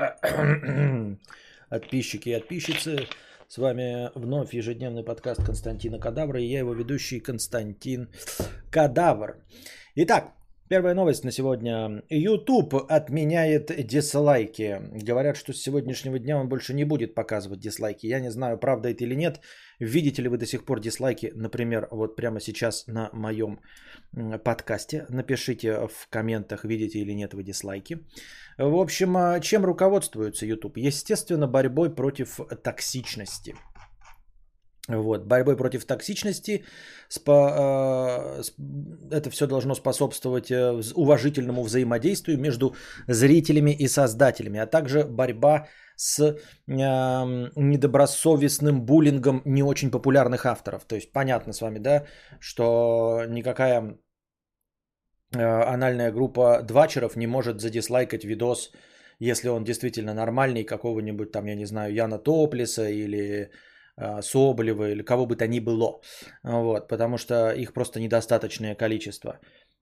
Подписчики и подписчицы, с вами вновь ежедневный подкаст Константина Кадавра и я его ведущий Константин Кадавр. Итак, первая новость на сегодня. YouTube отменяет дизлайки. Говорят, что с сегодняшнего дня он больше не будет показывать дизлайки. Я не знаю, правда это или нет. Видите ли вы до сих пор дизлайки, например, вот прямо сейчас на моем подкасте. Напишите в комментах, видите или нет вы дизлайки. В общем, а, чем руководствуется YouTube? Естественно, борьбой против токсичности. Вот, борьбой против токсичности. Спо, э, это все должно способствовать э, уважительному взаимодействию между зрителями и создателями, а также борьба с э, недобросовестным буллингом не очень популярных авторов. То есть понятно с вами, да, что никакая э, анальная группа двачеров не может задислайкать видос, если он действительно нормальный, какого-нибудь там, я не знаю, Яна Топлиса или Соболева или кого бы то ни было. Вот, потому что их просто недостаточное количество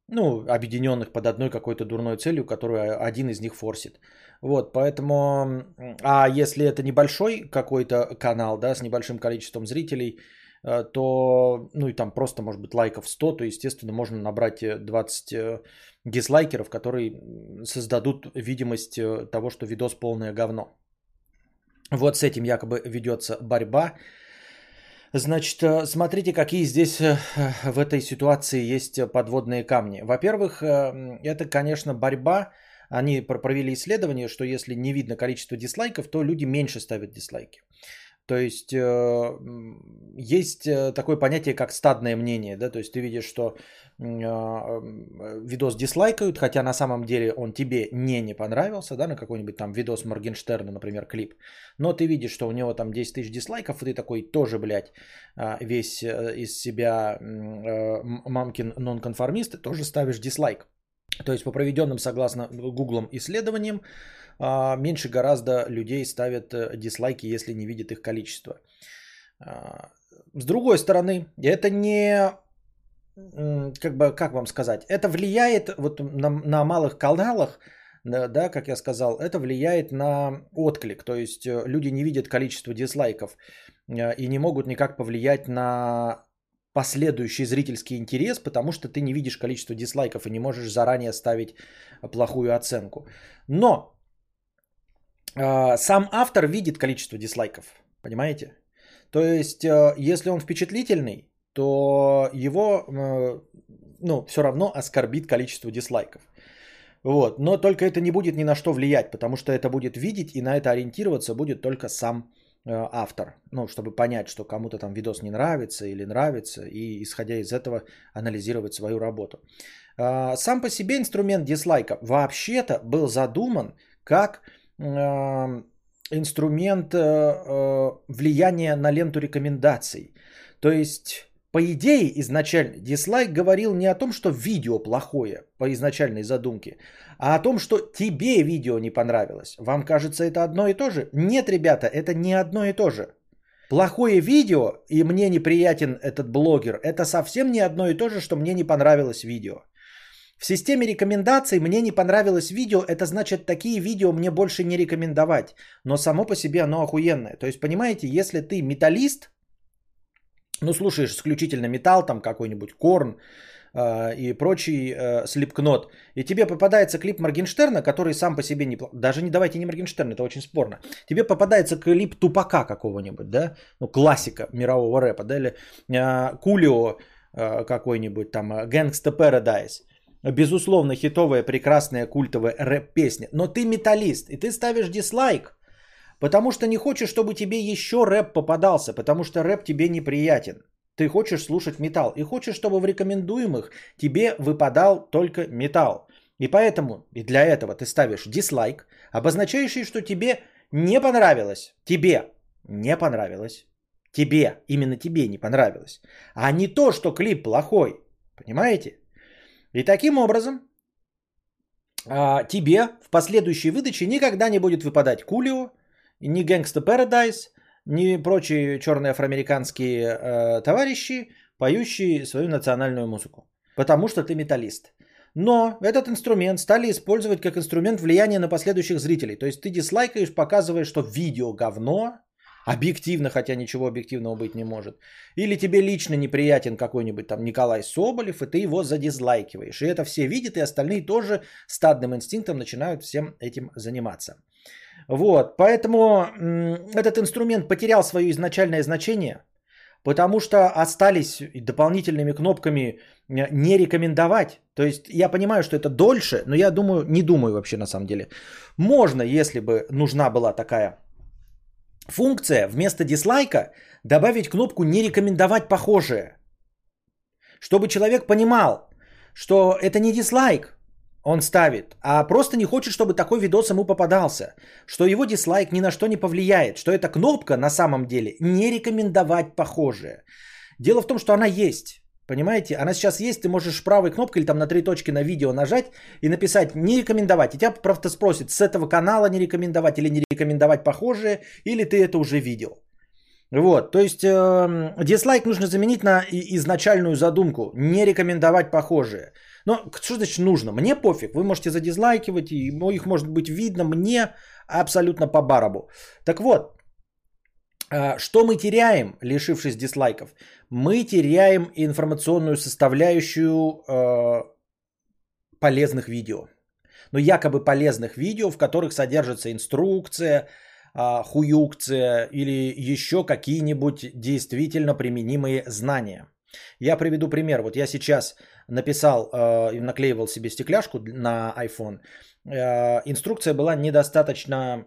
ну, объединенных под одной какой-то дурной целью, которую один из них форсит. Вот, поэтому, а если это небольшой какой-то канал, да, с небольшим количеством зрителей, э, то, ну и там просто, может быть, лайков 100, то, естественно, можно набрать 20 э, э, дизлайкеров, которые создадут видимость того, что видос полное говно. Вот с этим якобы ведется борьба. Значит, э, смотрите, какие здесь э, в этой ситуации есть подводные камни. Во-первых, э, это, конечно, борьба. Они провели исследование, что если не видно количество дизлайков, то люди меньше ставят дизлайки. То есть э, есть э, такое понятие, как стадное мнение, да, то есть ты видишь, что э, видос дизлайкают, хотя на самом деле он тебе не не понравился, да, на какой-нибудь там видос Моргенштерна, например, клип, но ты видишь, что у него там 10 тысяч дизлайков, и ты такой тоже, блядь, весь из себя мамкин нонконформист, тоже ставишь дизлайк. То есть по проведенным, согласно гуглом исследованиям, а, меньше гораздо людей ставят э, дизлайки, если не видят их количество. А, с другой стороны, это не как бы, как вам сказать, это влияет вот на, на малых каналах, да, как я сказал, это влияет на отклик, то есть э, люди не видят количество дизлайков э, и не могут никак повлиять на последующий зрительский интерес, потому что ты не видишь количество дизлайков и не можешь заранее ставить плохую оценку. Но сам автор видит количество дизлайков, понимаете? То есть, э, если он впечатлительный, то его, э, ну, все равно оскорбит количество дизлайков. Вот. Но только это не будет ни на что влиять, потому что это будет видеть и на это ориентироваться будет только сам Э, автор, ну, чтобы понять, что кому-то там видос не нравится или нравится, и исходя из этого анализировать свою работу. А, сам по себе инструмент дизлайка вообще-то был задуман как инструмент э, влияния на ленту рекомендаций. То есть по идее, изначально дизлайк говорил не о том, что видео плохое по изначальной задумке, а о том, что тебе видео не понравилось. Вам кажется это одно и то же? Нет, ребята, это не одно и то же. Плохое видео и мне неприятен этот блогер, это совсем не одно и то же, что мне не понравилось видео. В системе рекомендаций мне не понравилось видео, это значит такие видео мне больше не рекомендовать. Но само по себе оно охуенное. То есть, понимаете, если ты металлист, ну, слушаешь исключительно металл, там какой-нибудь Корн э, и прочий э, Слепкнот, и тебе попадается клип Моргенштерна, который сам по себе не... Даже не давайте не Моргенштерн, это очень спорно. Тебе попадается клип Тупака какого-нибудь, да, ну, классика мирового рэпа, да, или э, Кулио э, какой-нибудь там, Gangsta Paradise. Безусловно, хитовая, прекрасная, культовая рэп-песня. Но ты металлист, и ты ставишь дизлайк Потому что не хочешь, чтобы тебе еще рэп попадался, потому что рэп тебе неприятен. Ты хочешь слушать металл и хочешь, чтобы в рекомендуемых тебе выпадал только металл. И поэтому и для этого ты ставишь дизлайк, обозначающий, что тебе не понравилось. Тебе не понравилось. Тебе, именно тебе не понравилось. А не то, что клип плохой. Понимаете? И таким образом а, тебе в последующей выдаче никогда не будет выпадать Кулио, ни Gangsta Paradise, ни прочие черные афроамериканские э, товарищи, поющие свою национальную музыку. Потому что ты металлист. Но этот инструмент стали использовать как инструмент влияния на последующих зрителей. То есть ты дизлайкаешь, показываешь, что видео говно, объективно, хотя ничего объективного быть не может. Или тебе лично неприятен какой-нибудь там Николай Соболев, и ты его задизлайкиваешь. И это все видят, и остальные тоже стадным инстинктом начинают всем этим заниматься. Вот, поэтому этот инструмент потерял свое изначальное значение, потому что остались дополнительными кнопками не рекомендовать. То есть я понимаю, что это дольше, но я думаю, не думаю вообще на самом деле. Можно, если бы нужна была такая функция, вместо дизлайка добавить кнопку не рекомендовать похожее. Чтобы человек понимал, что это не дизлайк, он ставит, а просто не хочет, чтобы такой видос ему попадался, что его дизлайк ни на что не повлияет, что эта кнопка на самом деле не рекомендовать похожее. Дело в том, что она есть. Понимаете? Она сейчас есть, ты можешь правой кнопкой или там на три точки на видео нажать и написать «не рекомендовать». И тебя просто спросит, с этого канала не рекомендовать или не рекомендовать похожее, или ты это уже видел. Вот, то есть э, дизлайк нужно заменить на изначальную задумку, не рекомендовать похожее. Но что значит нужно? Мне пофиг, вы можете задизлайкивать, и их может быть видно, мне абсолютно по барабу. Так вот, э, что мы теряем, лишившись дизлайков? Мы теряем информационную составляющую э, полезных видео. Но якобы полезных видео, в которых содержится инструкция, а, хуюкция или еще какие-нибудь действительно применимые знания. Я приведу пример. Вот я сейчас написал э, и наклеивал себе стекляшку на iPhone. Э, инструкция была недостаточно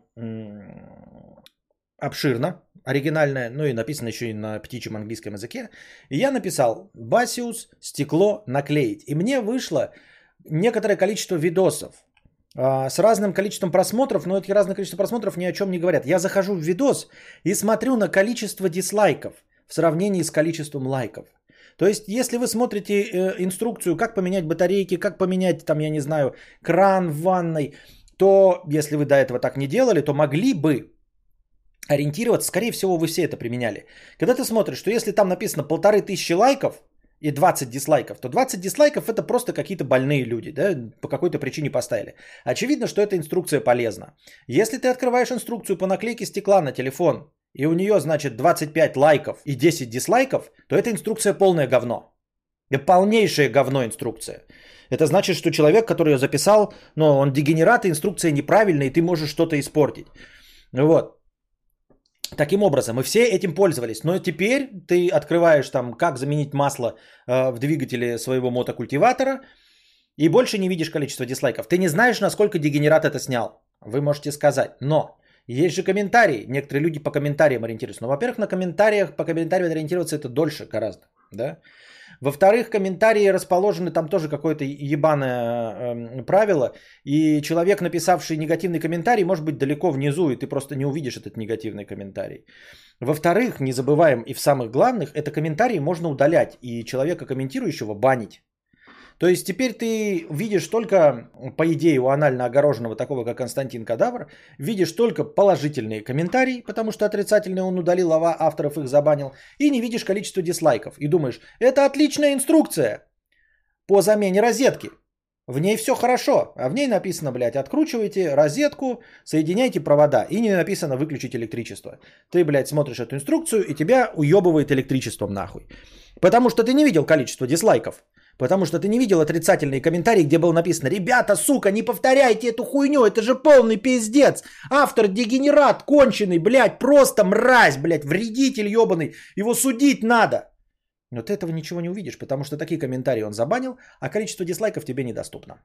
обширна, оригинальная, ну и написано еще и на птичьем английском языке. И я написал «Басиус, стекло, наклеить». И мне вышло некоторое количество видосов а, с разным количеством просмотров, но эти разное количество просмотров ни о чем не говорят. Я захожу в видос и смотрю на количество дизлайков в сравнении с количеством лайков. То есть, если вы смотрите э, инструкцию, как поменять батарейки, как поменять, там, я не знаю, кран в ванной, то, если вы до этого так не делали, то могли бы ориентироваться, скорее всего, вы все это применяли. Когда ты смотришь, что если там написано полторы тысячи лайков, и 20 дизлайков, то 20 дизлайков это просто какие-то больные люди, да, по какой-то причине поставили. Очевидно, что эта инструкция полезна. Если ты открываешь инструкцию по наклейке стекла на телефон, и у нее, значит, 25 лайков и 10 дизлайков, то эта инструкция полное говно. Это полнейшее говно инструкция. Это значит, что человек, который ее записал, ну, он дегенерат, и инструкция неправильная, и ты можешь что-то испортить. Вот. Таким образом, мы все этим пользовались. Но теперь ты открываешь там, как заменить масло э, в двигателе своего мотокультиватора, и больше не видишь количество дизлайков. Ты не знаешь, насколько дегенерат это снял. Вы можете сказать. Но есть же комментарии. Некоторые люди по комментариям ориентируются. Но, во-первых, на комментариях, по комментариям ориентироваться это дольше гораздо. Да? Во-вторых, комментарии расположены, там тоже какое-то ебаное э, правило, и человек, написавший негативный комментарий, может быть далеко внизу, и ты просто не увидишь этот негативный комментарий. Во-вторых, не забываем, и в самых главных, это комментарии можно удалять, и человека комментирующего банить. То есть теперь ты видишь только, по идее, у анально огороженного такого, как Константин Кадавр, видишь только положительные комментарии, потому что отрицательные он удалил, а авторов их забанил, и не видишь количество дизлайков. И думаешь, это отличная инструкция по замене розетки. В ней все хорошо, а в ней написано, блядь, откручивайте розетку, соединяйте провода. И не написано выключить электричество. Ты, блядь, смотришь эту инструкцию, и тебя уебывает электричеством нахуй. Потому что ты не видел количество дизлайков. Потому что ты не видел отрицательные комментарии, где было написано «Ребята, сука, не повторяйте эту хуйню, это же полный пиздец! Автор дегенерат, конченый, блядь, просто мразь, блядь, вредитель ебаный, его судить надо!» Но ты этого ничего не увидишь, потому что такие комментарии он забанил, а количество дизлайков тебе недоступно.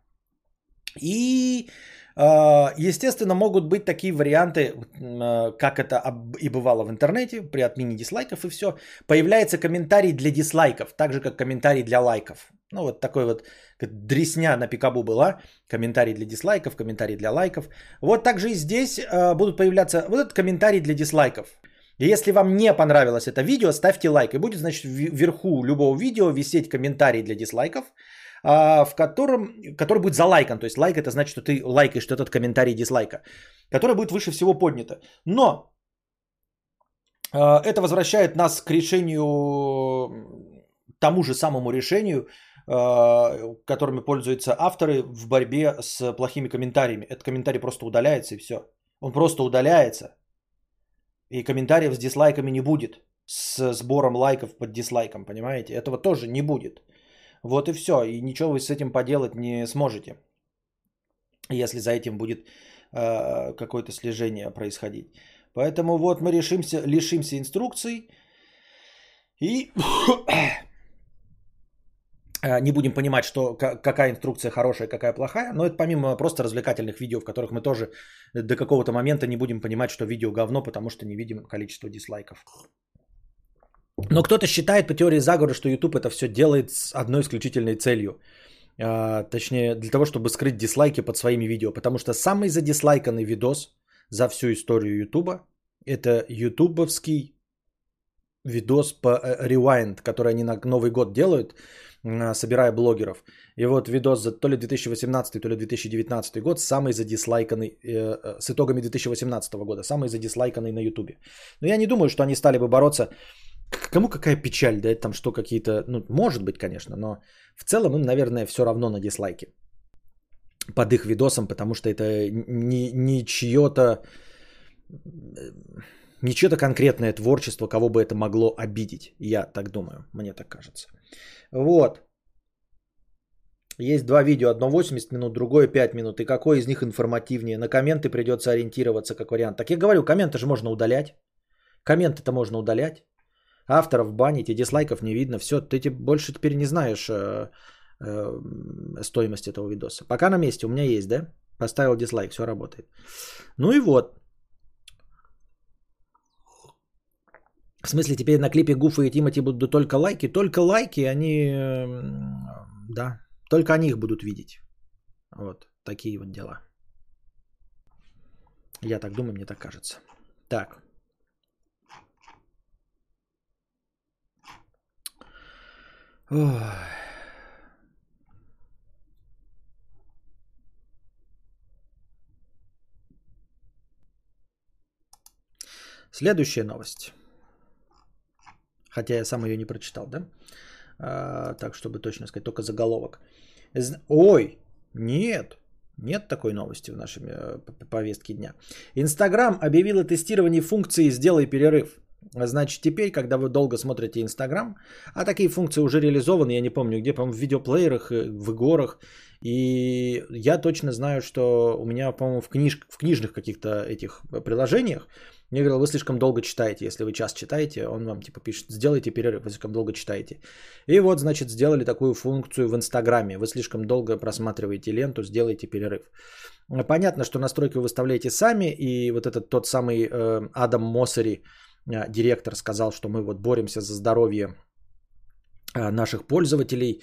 И а, естественно, могут быть такие варианты, а, как это и бывало в интернете, при отмене дизлайков и все. Появляется комментарий для дизлайков, так же как комментарий для лайков. Ну вот такой вот дресня на пикабу была. Комментарий для дизлайков, комментарий для лайков. Вот также и здесь а, будут появляться вот этот комментарий для дизлайков. И если вам не понравилось это видео, ставьте лайк. И будет, значит, вверху любого видео висеть комментарий для дизлайков. А, в котором, который будет залайкан. То есть лайк это значит, что ты лайкаешь этот комментарий дизлайка, который будет выше всего поднято. Но а, это возвращает нас к решению, тому же самому решению, которыми пользуются авторы в борьбе с плохими комментариями. Этот комментарий просто удаляется и все. Он просто удаляется. И комментариев с дизлайками не будет. С сбором лайков под дизлайком, понимаете? Этого тоже не будет. Вот и все. И ничего вы с этим поделать не сможете. Если за этим будет э, какое-то слежение происходить. Поэтому вот мы решимся, лишимся инструкций. И Э, не будем понимать, что какая инструкция хорошая, какая плохая, но это помимо просто развлекательных видео, в которых мы тоже до какого-то момента не будем понимать, что видео говно, потому что не видим количество дизлайков. Но кто-то считает по теории заговора, что YouTube это все делает с одной исключительной целью. А, точнее, для того, чтобы скрыть дизлайки под своими видео. Потому что самый задислайканный видос за всю историю YouTube это ютубовский видос по э, Rewind, который они на Новый год делают собирая блогеров. И вот видос за то ли 2018, то ли 2019 год, самый задислайканный, э, э, с итогами 2018 года, самый задислайканный на ютубе. Но я не думаю, что они стали бы бороться. Кому какая печаль, да, там что какие-то, ну, может быть, конечно, но в целом им, наверное, все равно на дизлайки под их видосом, потому что это не, не чье-то не чье-то конкретное творчество, кого бы это могло обидеть. Я так думаю, мне так кажется. Вот. Есть два видео, одно 80 минут, другое 5 минут. И какой из них информативнее? На комменты придется ориентироваться как вариант. Так я говорю, комменты же можно удалять. Комменты-то можно удалять. Авторов банить, и дизлайков не видно. Все, ты больше теперь не знаешь э, э, стоимость этого видоса. Пока на месте, у меня есть, да? Поставил дизлайк, все работает. Ну и вот. В смысле, теперь на клипе Гуфа и Тимати будут только лайки? Только лайки, они... Да, только они их будут видеть. Вот, такие вот дела. Я так думаю, мне так кажется. Так. Ой. Следующая новость. Хотя я сам ее не прочитал, да? А, так, чтобы точно сказать, только заголовок. Ой, нет, нет такой новости в нашей э, повестке дня. Инстаграм объявила тестирование функции «Сделай перерыв». Значит, теперь, когда вы долго смотрите Инстаграм, а такие функции уже реализованы, я не помню где, по-моему, в видеоплеерах, э, в игорах, и я точно знаю, что у меня, по-моему, в, книж... в книжных каких-то этих приложениях мне говорил, вы слишком долго читаете. Если вы час читаете, он вам типа пишет, сделайте перерыв, вы слишком долго читаете. И вот, значит, сделали такую функцию в Инстаграме. Вы слишком долго просматриваете ленту, сделайте перерыв. Понятно, что настройки вы выставляете сами, и вот этот тот самый э, Адам Моссери, э, директор, сказал, что мы вот боремся за здоровье э, наших пользователей,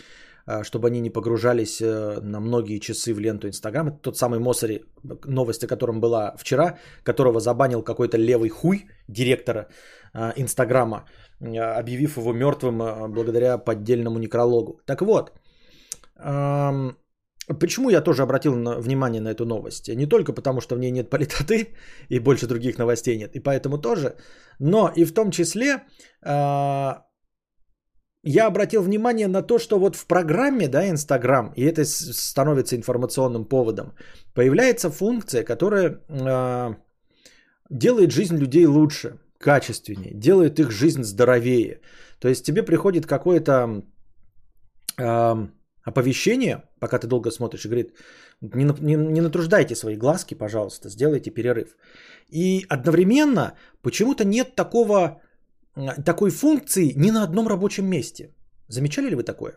чтобы они не погружались э, на многие часы в ленту Инстаграм. Это тот самый Мосари, новость о котором была вчера, которого забанил какой-то левый хуй директора а, Инстаграма, объявив его мертвым благодаря поддельному некрологу. Так вот, Почему я тоже обратил внимание на эту новость? Не только потому, что в ней нет политоты и больше других новостей нет, и поэтому тоже, но и в том числе я обратил внимание на то, что вот в программе, да, Инстаграм, и это становится информационным поводом, появляется функция, которая э, делает жизнь людей лучше, качественнее, делает их жизнь здоровее. То есть тебе приходит какое-то э, оповещение, пока ты долго смотришь, и говорит, не, не, не натруждайте свои глазки, пожалуйста, сделайте перерыв. И одновременно почему-то нет такого такой функции ни на одном рабочем месте. Замечали ли вы такое?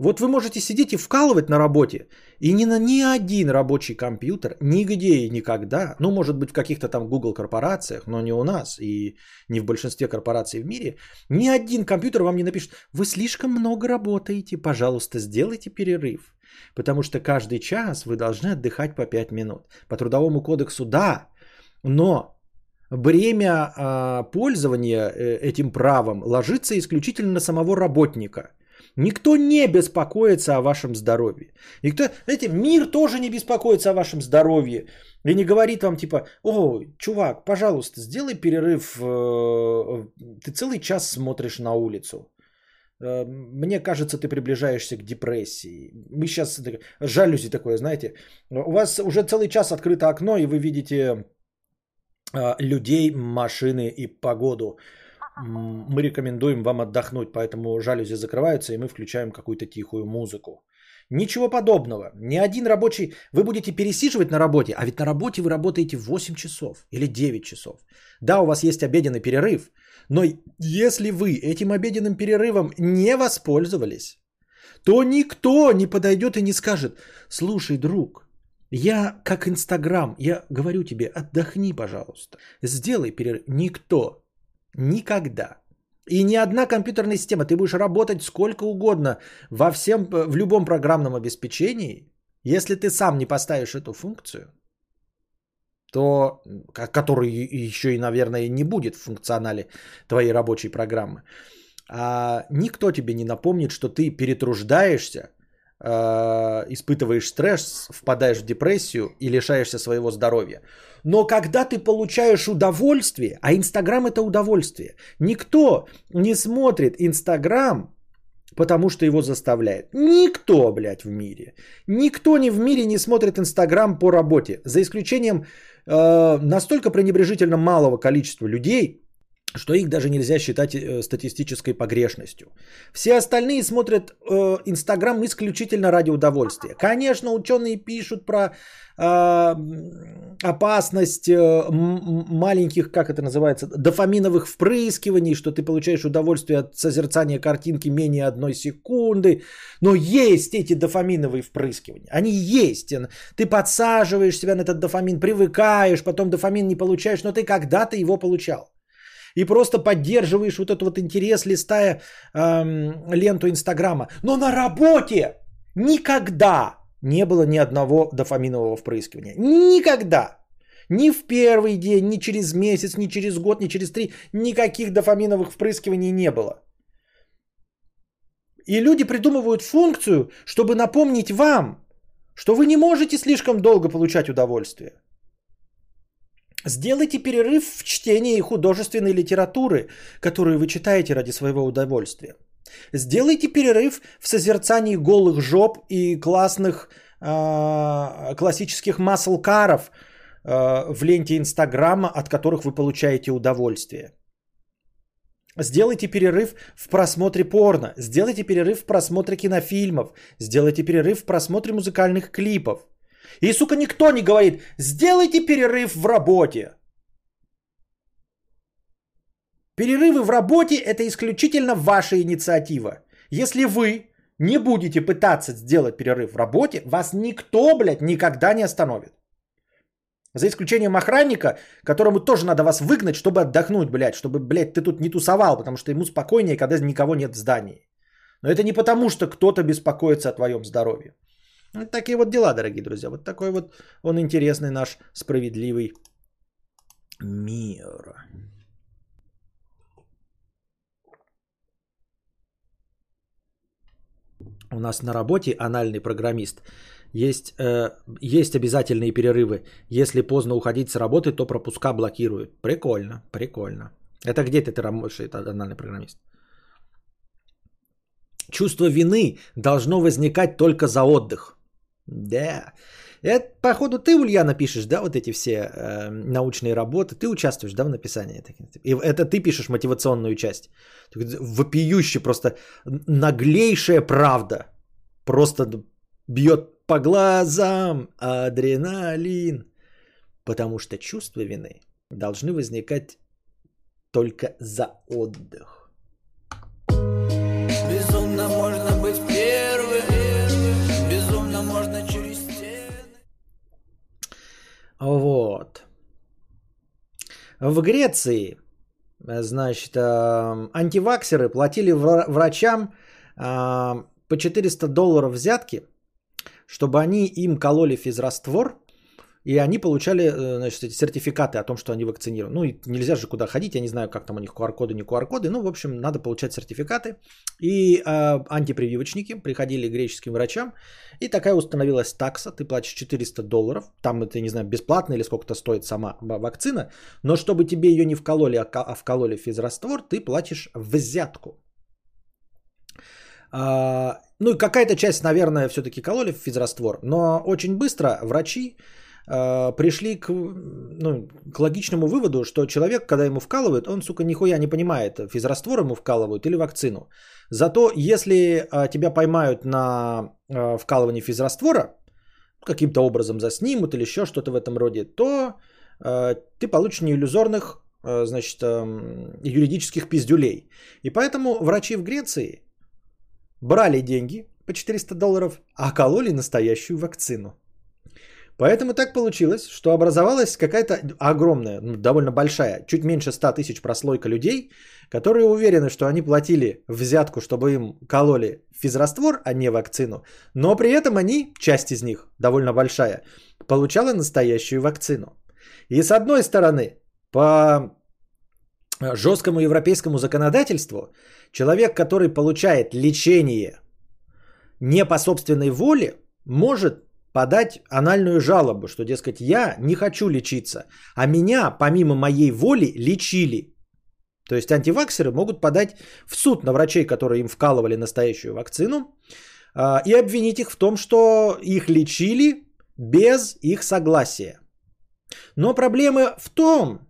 Вот вы можете сидеть и вкалывать на работе, и ни на ни один рабочий компьютер, нигде и никогда, ну, может быть, в каких-то там Google корпорациях, но не у нас и не в большинстве корпораций в мире, ни один компьютер вам не напишет, вы слишком много работаете, пожалуйста, сделайте перерыв. Потому что каждый час вы должны отдыхать по 5 минут. По трудовому кодексу да, но бремя а, пользования э, этим правом ложится исключительно на самого работника. Никто не беспокоится о вашем здоровье. Никто, знаете, мир тоже не беспокоится о вашем здоровье. И не говорит вам типа, о, чувак, пожалуйста, сделай перерыв. Э, ты целый час смотришь на улицу. Э, мне кажется, ты приближаешься к депрессии. Мы сейчас жалюзи такое, знаете. У вас уже целый час открыто окно, и вы видите людей, машины и погоду. Мы рекомендуем вам отдохнуть, поэтому жалюзи закрываются, и мы включаем какую-то тихую музыку. Ничего подобного. Ни один рабочий... Вы будете пересиживать на работе, а ведь на работе вы работаете 8 часов или 9 часов. Да, у вас есть обеденный перерыв, но если вы этим обеденным перерывом не воспользовались, то никто не подойдет и не скажет, слушай, друг, я как Инстаграм, я говорю тебе, отдохни, пожалуйста, сделай перерыв. Никто, никогда. И ни одна компьютерная система, ты будешь работать сколько угодно во всем, в любом программном обеспечении, если ты сам не поставишь эту функцию, то, который еще и, наверное, не будет в функционале твоей рабочей программы, а никто тебе не напомнит, что ты перетруждаешься, испытываешь стресс, впадаешь в депрессию и лишаешься своего здоровья. Но когда ты получаешь удовольствие, а Инстаграм это удовольствие, никто не смотрит Инстаграм, потому что его заставляет. Никто, блядь, в мире. Никто не в мире не смотрит Инстаграм по работе. За исключением э, настолько пренебрежительно малого количества людей, что их даже нельзя считать э, статистической погрешностью. Все остальные смотрят э, Инстаграм исключительно ради удовольствия. Конечно, ученые пишут про э, опасность э, маленьких, как это называется, дофаминовых впрыскиваний, что ты получаешь удовольствие от созерцания картинки менее одной секунды. Но есть эти дофаминовые впрыскивания. Они есть. Ты подсаживаешь себя на этот дофамин, привыкаешь, потом дофамин не получаешь, но ты когда-то его получал и просто поддерживаешь вот этот вот интерес, листая эм, ленту Инстаграма. Но на работе никогда не было ни одного дофаминового впрыскивания. Никогда. Ни в первый день, ни через месяц, ни через год, ни через три. Никаких дофаминовых впрыскиваний не было. И люди придумывают функцию, чтобы напомнить вам, что вы не можете слишком долго получать удовольствие. Сделайте перерыв в чтении художественной литературы, которую вы читаете ради своего удовольствия. Сделайте перерыв в созерцании голых жоп и классных э, классических маслкаров э, в ленте Инстаграма, от которых вы получаете удовольствие. Сделайте перерыв в просмотре порно, сделайте перерыв в просмотре кинофильмов, сделайте перерыв в просмотре музыкальных клипов. И, сука, никто не говорит, сделайте перерыв в работе. Перерывы в работе – это исключительно ваша инициатива. Если вы не будете пытаться сделать перерыв в работе, вас никто, блядь, никогда не остановит. За исключением охранника, которому тоже надо вас выгнать, чтобы отдохнуть, блядь, чтобы, блядь, ты тут не тусовал, потому что ему спокойнее, когда никого нет в здании. Но это не потому, что кто-то беспокоится о твоем здоровье. Вот такие вот дела, дорогие друзья. Вот такой вот он интересный наш справедливый мир. У нас на работе анальный программист. Есть, э, есть обязательные перерывы. Если поздно уходить с работы, то пропуска блокируют. Прикольно, прикольно. Это где ты, ты работаешь, это анальный программист? Чувство вины должно возникать только за отдых. Да. Это, походу, ты, Ульяна, пишешь, да, вот эти все э, научные работы. Ты участвуешь, да, в написании. И это ты пишешь мотивационную часть. Вопиющая просто наглейшая правда. Просто бьет по глазам адреналин. Потому что чувства вины должны возникать только за отдых. Вот. В Греции, значит, э, антиваксеры платили врачам э, по 400 долларов взятки, чтобы они им кололи физраствор, и они получали э, значит, эти сертификаты о том, что они вакцинированы. Ну, и нельзя же куда ходить, я не знаю, как там у них QR-коды, не QR-коды. Ну, в общем, надо получать сертификаты. И э, антипрививочники приходили к греческим врачам, и такая установилась такса. Ты платишь 400 долларов, там это, не знаю, бесплатно или сколько-то стоит сама вакцина. Но чтобы тебе ее не вкололи, а, а вкололи физраствор, ты платишь взятку. А, ну, какая-то часть, наверное, все-таки кололи физраствор, но очень быстро врачи пришли к, ну, к логичному выводу, что человек, когда ему вкалывают, он, сука, нихуя не понимает, физраствор ему вкалывают или вакцину. Зато если а, тебя поймают на а, вкалывании физраствора, каким-то образом заснимут или еще что-то в этом роде, то ты получишь неиллюзорных значит, а, юридических пиздюлей. И поэтому врачи в Греции брали деньги по 400 долларов, а кололи настоящую вакцину. Поэтому так получилось, что образовалась какая-то огромная, ну, довольно большая, чуть меньше 100 тысяч прослойка людей, которые уверены, что они платили взятку, чтобы им кололи физраствор, а не вакцину, но при этом они, часть из них, довольно большая, получала настоящую вакцину. И с одной стороны, по жесткому европейскому законодательству, человек, который получает лечение не по собственной воле, может подать анальную жалобу, что, дескать, я не хочу лечиться, а меня, помимо моей воли, лечили. То есть антиваксеры могут подать в суд на врачей, которые им вкалывали настоящую вакцину, а, и обвинить их в том, что их лечили без их согласия. Но проблема в том,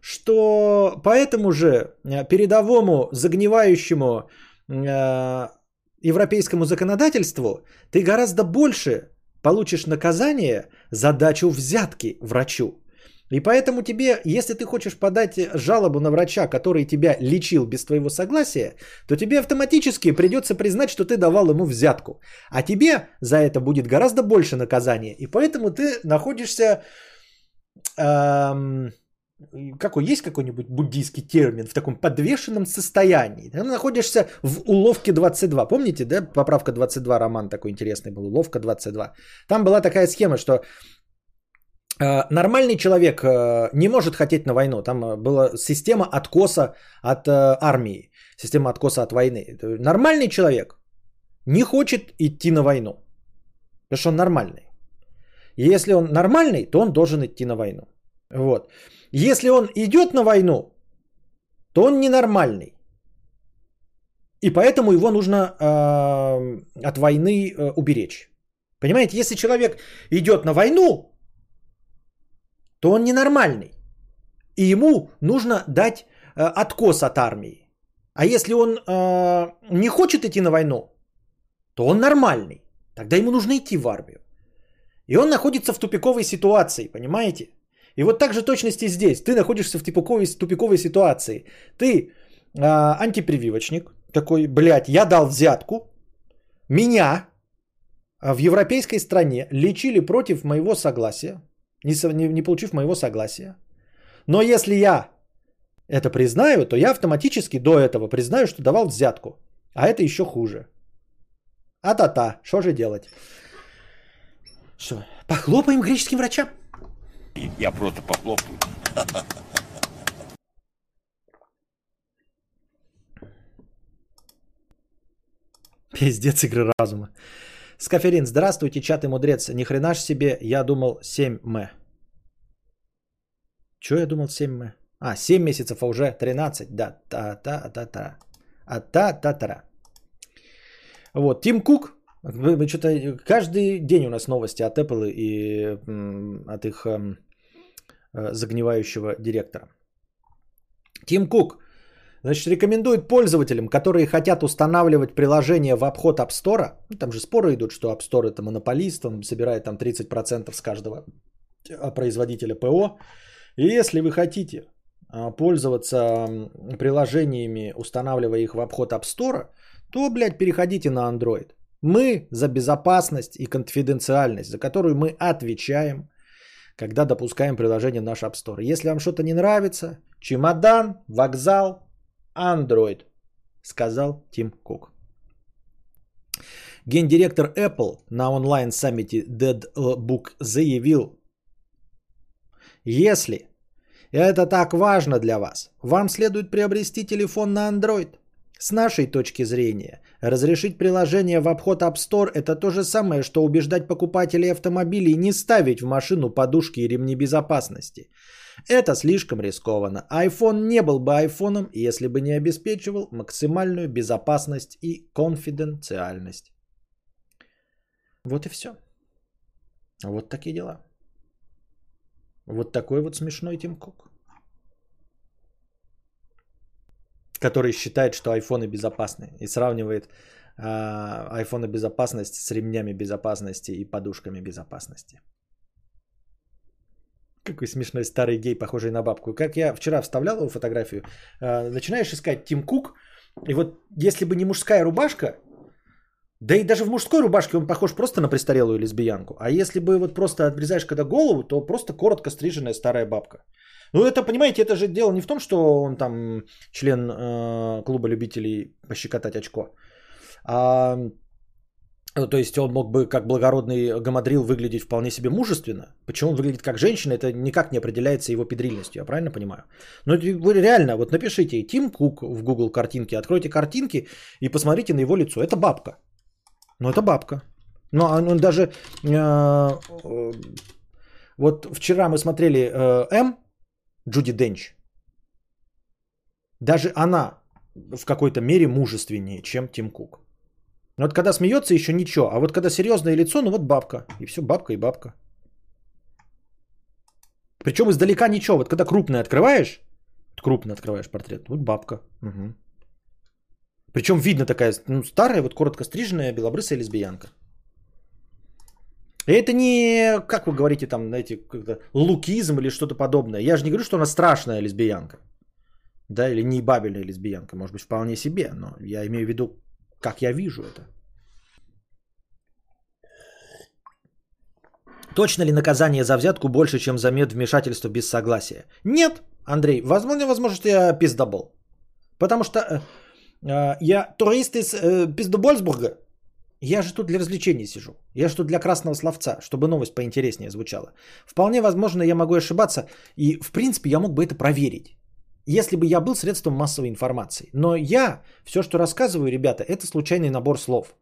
что по этому же э, передовому загнивающему э, европейскому законодательству ты гораздо больше получишь наказание за дачу взятки врачу. И поэтому тебе, если ты хочешь подать жалобу на врача, который тебя лечил без твоего согласия, то тебе автоматически придется признать, что ты давал ему взятку. А тебе за это будет гораздо больше наказания. И поэтому ты находишься... Эм, какой есть какой-нибудь буддийский термин в таком подвешенном состоянии. Ты находишься в уловке 22. Помните, да, поправка 22 роман такой интересный был, уловка 22. Там была такая схема, что э, нормальный человек э, не может хотеть на войну. Там э, была система откоса от армии, система откоса от войны. Нормальный человек не хочет идти на войну, потому что он нормальный. И если он нормальный, то он должен идти на войну. Вот. Если он идет на войну, то он ненормальный. И поэтому его нужно э, от войны э, уберечь. Понимаете, если человек идет на войну, то он ненормальный. И ему нужно дать э, откос от армии. А если он э, не хочет идти на войну, то он нормальный. Тогда ему нужно идти в армию. И он находится в тупиковой ситуации, понимаете? И вот так же точности здесь. Ты находишься в тупиковой, тупиковой ситуации. Ты а, антипрививочник, такой, блядь, я дал взятку, меня в европейской стране лечили против моего согласия, не, не, не получив моего согласия. Но если я это признаю, то я автоматически до этого признаю, что давал взятку. А это еще хуже. А-та-та, что же делать? Что? Похлопаем греческим врачам. Я просто похлопаю. Пиздец игры разума. Скаферин, здравствуйте, чат и мудрец. Ни хрена ж себе, я думал 7 м. Чё я думал 7 м? А, 7 месяцев, а уже 13. Да, та-та-та-та. А та-та-та. Вот, Тим Кук мы что-то каждый день у нас новости от Apple и от их эм, э, загнивающего директора. Тим Кук, значит, рекомендует пользователям, которые хотят устанавливать приложение в обход App Store. Ну, там же споры идут, что App Store это монополист, он собирает там 30% с каждого э, производителя ПО. И если вы хотите э, пользоваться приложениями, устанавливая их в обход App Store, то, блядь, переходите на Android. Мы за безопасность и конфиденциальность, за которую мы отвечаем, когда допускаем приложение в наш App Store. Если вам что-то не нравится, чемодан, вокзал, Android, сказал Тим Кук. Гендиректор Apple на онлайн-саммите Deadbook заявил, если это так важно для вас, вам следует приобрести телефон на Android – с нашей точки зрения, разрешить приложение в обход App Store – это то же самое, что убеждать покупателей автомобилей не ставить в машину подушки и ремни безопасности. Это слишком рискованно. iPhone не был бы айфоном, если бы не обеспечивал максимальную безопасность и конфиденциальность. Вот и все. Вот такие дела. Вот такой вот смешной Тим Кук. Который считает, что айфоны безопасны и сравнивает а, айфоны безопасности с ремнями безопасности и подушками безопасности. Какой смешной старый гей, похожий на бабку. Как я вчера вставлял его фотографию, а, начинаешь искать Тим Кук, и вот если бы не мужская рубашка, да и даже в мужской рубашке он похож просто на престарелую лесбиянку. А если бы вот просто отрезаешь когда голову, то просто коротко стриженная старая бабка. Ну это, понимаете, это же дело не в том, что он там член э, клуба любителей пощекотать очко. А, ну, то есть он мог бы как благородный гамадрил выглядеть вполне себе мужественно. Почему он выглядит как женщина, это никак не определяется его педрильностью, я правильно понимаю? Но вы реально, вот напишите Тим Кук в Google картинки, откройте картинки и посмотрите на его лицо. Это бабка. Ну, это бабка. Но он даже... Э, э, вот вчера мы смотрели э, М, Джуди Денч. Даже она в какой-то мере мужественнее, чем Тим Кук. Вот когда смеется, еще ничего. А вот когда серьезное лицо, ну вот бабка. И все, бабка и бабка. Причем издалека ничего. Вот когда крупное открываешь, крупно открываешь портрет, вот бабка. Угу. Причем видно такая ну, старая, вот коротко стриженная белобрысая лесбиянка. Это не, как вы говорите, там, знаете, лукизм или что-то подобное. Я же не говорю, что она страшная лесбиянка. Да, или не бабельная лесбиянка. Может быть, вполне себе. Но я имею в виду, как я вижу это. Точно ли наказание за взятку больше, чем за медвмешательство без согласия? Нет, Андрей. Возможно, возможно, что я пиздобол. Потому что э, э, я турист из э, Пиздобольсбурга. Я же тут для развлечений сижу. Я же тут для красного словца, чтобы новость поинтереснее звучала. Вполне возможно, я могу ошибаться. И, в принципе, я мог бы это проверить. Если бы я был средством массовой информации. Но я, все, что рассказываю, ребята, это случайный набор слов.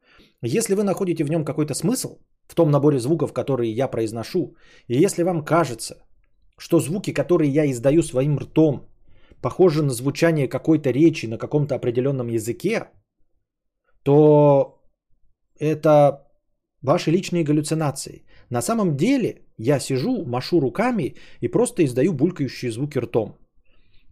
Если вы находите в нем какой-то смысл, в том наборе звуков, которые я произношу, и если вам кажется, что звуки, которые я издаю своим ртом, похожи на звучание какой-то речи на каком-то определенном языке, то это ваши личные галлюцинации. На самом деле я сижу, машу руками и просто издаю булькающие звуки ртом.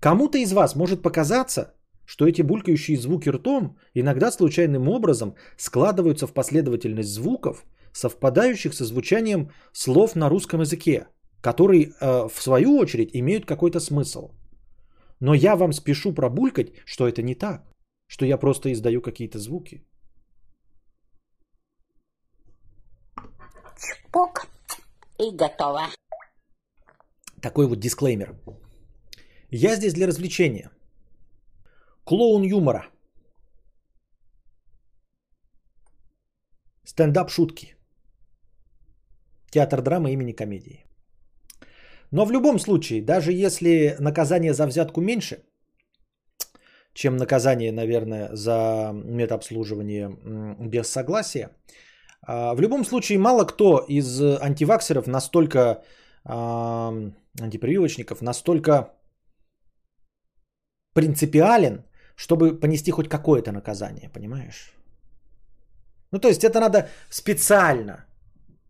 Кому-то из вас может показаться, что эти булькающие звуки ртом иногда случайным образом складываются в последовательность звуков, совпадающих со звучанием слов на русском языке, которые э, в свою очередь имеют какой-то смысл. Но я вам спешу пробулькать, что это не так, что я просто издаю какие-то звуки. Чпок. И готово. Такой вот дисклеймер. Я здесь для развлечения. Клоун юмора. Стендап шутки. Театр драмы имени комедии. Но в любом случае, даже если наказание за взятку меньше, чем наказание, наверное, за медобслуживание без согласия, в любом случае мало кто из антиваксеров настолько, антипрививочников, настолько принципиален, чтобы понести хоть какое-то наказание, понимаешь? Ну, то есть это надо специально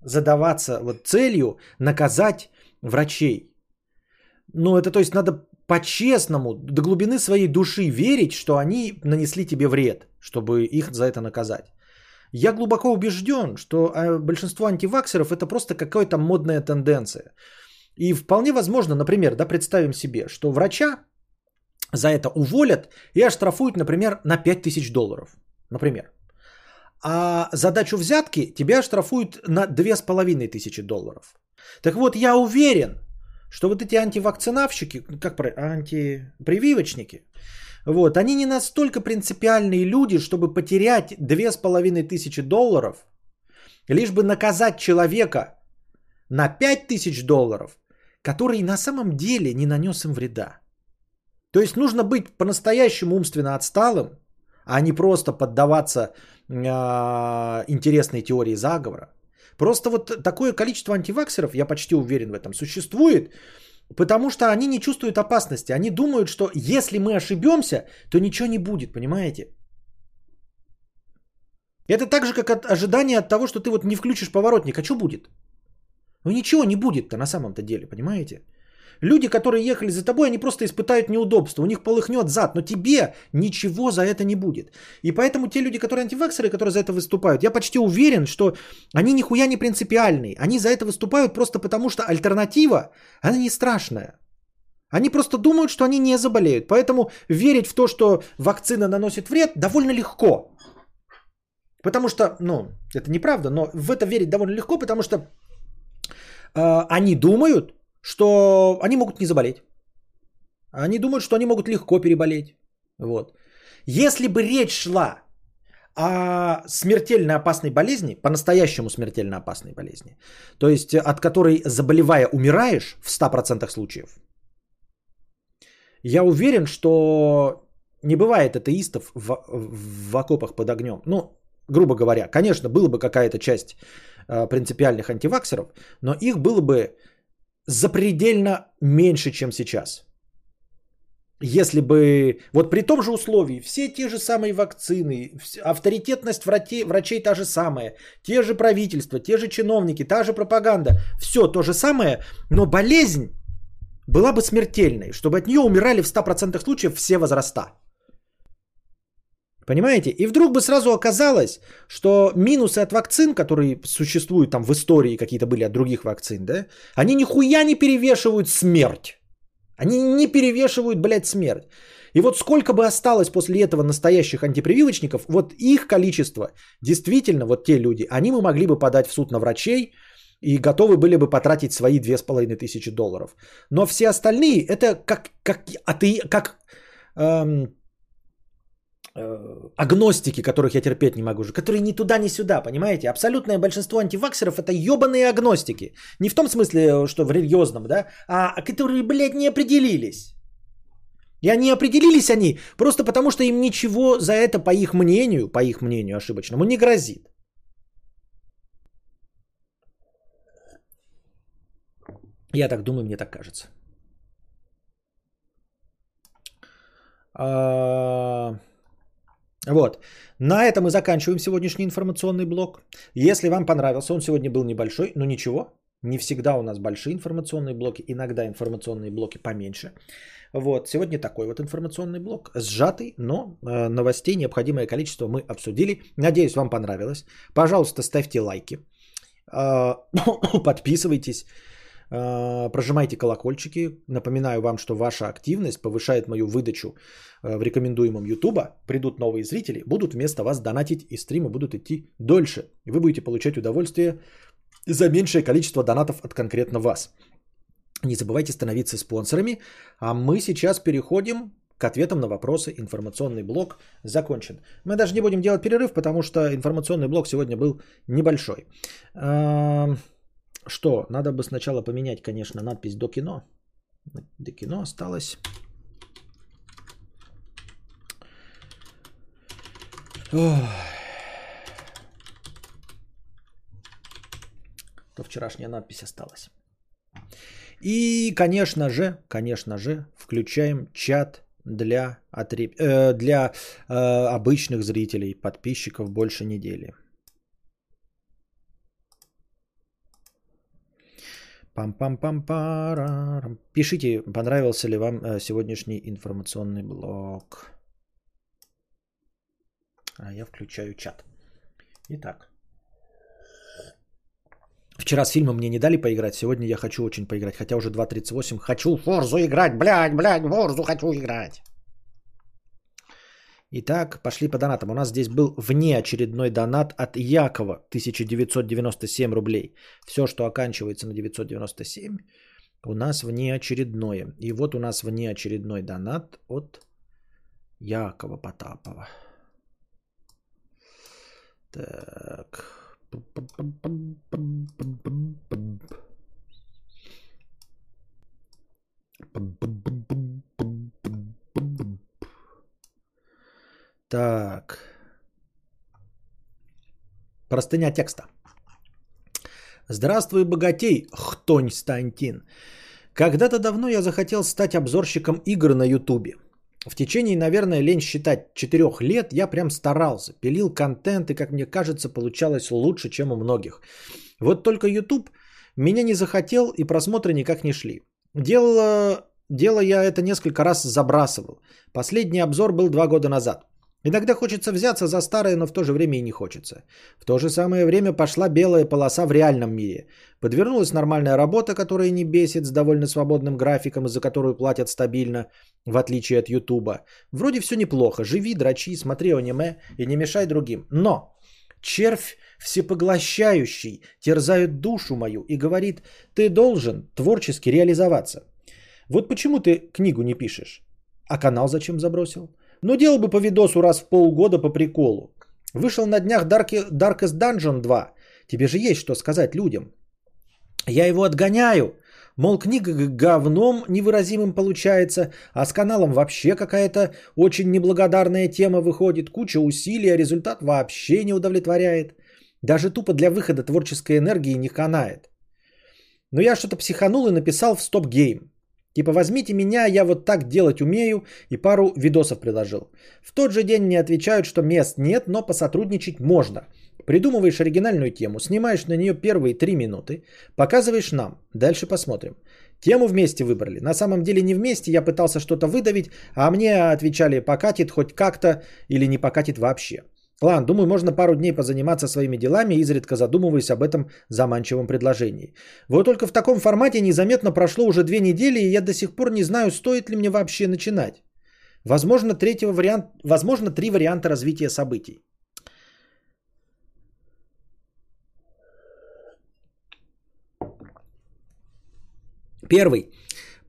задаваться вот целью наказать врачей. Ну, это то есть надо по-честному, до глубины своей души верить, что они нанесли тебе вред, чтобы их за это наказать. Я глубоко убежден, что а, большинство антиваксеров это просто какая-то модная тенденция. И вполне возможно, например, да, представим себе, что врача за это уволят и оштрафуют, например, на 5000 долларов. Например. А задачу взятки тебя оштрафуют на 2500 долларов. Так вот, я уверен, что вот эти антивакцинавщики, как про антипрививочники, вот, они не настолько принципиальные люди, чтобы потерять 2500 долларов, лишь бы наказать человека на 5000 долларов, который на самом деле не нанес им вреда. То есть нужно быть по-настоящему умственно отсталым, а не просто поддаваться э, интересной теории заговора. Просто вот такое количество антиваксеров, я почти уверен в этом, существует. Потому что они не чувствуют опасности. Они думают, что если мы ошибемся, то ничего не будет, понимаете? Это так же, как от ожидания от того, что ты вот не включишь поворотник. А что будет? Ну ничего не будет-то на самом-то деле, понимаете? Люди, которые ехали за тобой, они просто испытают неудобство. У них полыхнет зад, но тебе ничего за это не будет. И поэтому те люди, которые антиваксеры, которые за это выступают, я почти уверен, что они нихуя не принципиальные. Они за это выступают просто потому, что альтернатива, она не страшная. Они просто думают, что они не заболеют. Поэтому верить в то, что вакцина наносит вред, довольно легко. Потому что, ну, это неправда, но в это верить довольно легко, потому что э, они думают, что они могут не заболеть. Они думают, что они могут легко переболеть. Вот. Если бы речь шла о смертельно опасной болезни, по-настоящему смертельно опасной болезни, то есть от которой заболевая умираешь в 100% случаев, я уверен, что не бывает атеистов в, в, окопах под огнем. Ну, грубо говоря, конечно, была бы какая-то часть э, принципиальных антиваксеров, но их было бы запредельно меньше, чем сейчас. Если бы, вот при том же условии, все те же самые вакцины, авторитетность врачей, врачей та же самая, те же правительства, те же чиновники, та же пропаганда, все то же самое, но болезнь была бы смертельной, чтобы от нее умирали в 100% случаев все возраста. Понимаете? И вдруг бы сразу оказалось, что минусы от вакцин, которые существуют там в истории, какие-то были от других вакцин, да, они нихуя не перевешивают смерть. Они не перевешивают, блядь, смерть. И вот сколько бы осталось после этого настоящих антипрививочников, вот их количество, действительно, вот те люди, они мы могли бы подать в суд на врачей и готовы были бы потратить свои две с половиной тысячи долларов. Но все остальные, это как, как, а ты, как эм, агностики, которых я терпеть не могу, которые ни туда, ни сюда, понимаете? Абсолютное большинство антиваксеров это ебаные агностики. Не в том смысле, что в религиозном, да, а которые, блядь, не определились. И они определились они просто потому, что им ничего за это, по их мнению, по их мнению ошибочному, не грозит. Я так думаю, мне так кажется. А... Вот. На этом мы заканчиваем сегодняшний информационный блок. Если вам понравился, он сегодня был небольшой, но ничего. Не всегда у нас большие информационные блоки, иногда информационные блоки поменьше. Вот, сегодня такой вот информационный блок, сжатый, но э, новостей необходимое количество мы обсудили. Надеюсь, вам понравилось. Пожалуйста, ставьте лайки, э, подписывайтесь. А, прожимайте колокольчики. Напоминаю вам, что ваша активность повышает мою выдачу а, в рекомендуемом YouTube. Придут новые зрители, будут вместо вас донатить, и стримы будут идти дольше. И вы будете получать удовольствие за меньшее количество донатов от конкретно вас. Не забывайте становиться спонсорами. А мы сейчас переходим к ответам на вопросы. Информационный блок закончен. Мы даже не будем делать перерыв, потому что информационный блок сегодня был небольшой. Что? Надо бы сначала поменять, конечно, надпись до кино. До кино осталось. То вчерашняя надпись осталась. И, конечно же, конечно же, включаем чат для, отреп... э, для э, обычных зрителей, подписчиков больше недели. Пам-пам-пам-парам. Пишите, понравился ли вам э, сегодняшний информационный блог. А я включаю чат. Итак. Вчера с фильмом мне не дали поиграть, сегодня я хочу очень поиграть, хотя уже 2.38. Хочу Форзу играть, блядь, блядь, Форзу хочу играть. Итак, пошли по донатам. У нас здесь был внеочередной донат от Якова, 1997 рублей. Все, что оканчивается на 997, у нас внеочередное. И вот у нас внеочередной донат от Якова Потапова. Так. Так. Простыня текста. Здравствуй, богатей, Хтонь Стантин. Когда-то давно я захотел стать обзорщиком игр на Ютубе. В течение, наверное, лень считать, четырех лет я прям старался, пилил контент и, как мне кажется, получалось лучше, чем у многих. Вот только YouTube меня не захотел и просмотры никак не шли. Дело, дело я это несколько раз забрасывал. Последний обзор был два года назад. Иногда хочется взяться за старое, но в то же время и не хочется. В то же самое время пошла белая полоса в реальном мире. Подвернулась нормальная работа, которая не бесит, с довольно свободным графиком, за которую платят стабильно, в отличие от Ютуба. Вроде все неплохо. Живи, дрочи, смотри аниме и не мешай другим. Но червь всепоглощающий терзает душу мою и говорит, ты должен творчески реализоваться. Вот почему ты книгу не пишешь? А канал зачем забросил? Ну, делал бы по видосу раз в полгода по приколу. Вышел на днях Dark, Darkest Dungeon 2. Тебе же есть что сказать людям. Я его отгоняю. Мол, книга говном невыразимым получается, а с каналом вообще какая-то очень неблагодарная тема выходит. Куча усилий, а результат вообще не удовлетворяет. Даже тупо для выхода творческой энергии не канает. Но я что-то психанул и написал в стоп гейм. Типа возьмите меня, я вот так делать умею и пару видосов приложил. В тот же день мне отвечают, что мест нет, но посотрудничать можно. Придумываешь оригинальную тему, снимаешь на нее первые три минуты, показываешь нам, дальше посмотрим. Тему вместе выбрали. На самом деле не вместе, я пытался что-то выдавить, а мне отвечали покатит хоть как-то или не покатит вообще. Ладно, думаю, можно пару дней позаниматься своими делами, изредка задумываясь об этом заманчивом предложении. Вот только в таком формате незаметно прошло уже две недели, и я до сих пор не знаю, стоит ли мне вообще начинать. Возможно, третьего вариант, возможно, три варианта развития событий. Первый.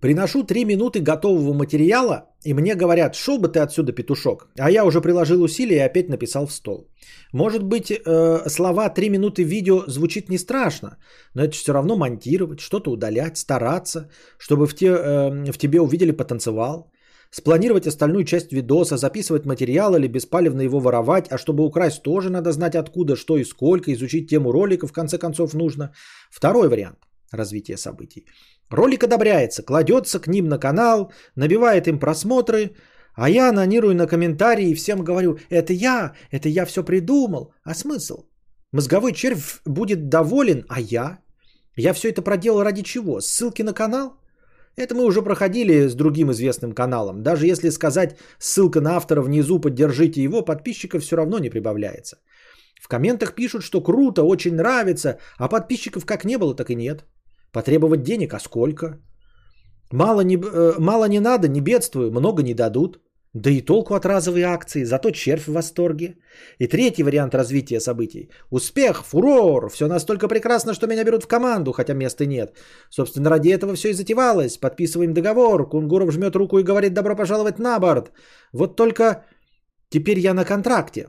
Приношу 3 минуты готового материала, и мне говорят, шел бы ты отсюда, петушок. А я уже приложил усилия и опять написал в стол. Может быть, э, слова 3 минуты видео звучит не страшно, но это все равно монтировать, что-то удалять, стараться, чтобы в, те, э, в тебе увидели потанцевал. Спланировать остальную часть видоса, записывать материал или беспалевно его воровать, а чтобы украсть тоже надо знать откуда, что и сколько, изучить тему ролика в конце концов нужно. Второй вариант развития событий. Ролик одобряется, кладется к ним на канал, набивает им просмотры, а я анонирую на комментарии и всем говорю, это я, это я все придумал. А смысл? Мозговой червь будет доволен, а я? Я все это проделал ради чего? Ссылки на канал? Это мы уже проходили с другим известным каналом. Даже если сказать ссылка на автора внизу, поддержите его, подписчиков все равно не прибавляется. В комментах пишут, что круто, очень нравится, а подписчиков как не было, так и нет. Потребовать денег, а сколько? Мало не, э, мало не надо, не бедствую, много не дадут. Да и толку от разовой акции, зато червь в восторге. И третий вариант развития событий. Успех, фурор, все настолько прекрасно, что меня берут в команду, хотя места нет. Собственно, ради этого все и затевалось. Подписываем договор, Кунгуров жмет руку и говорит добро пожаловать на борт. Вот только теперь я на контракте.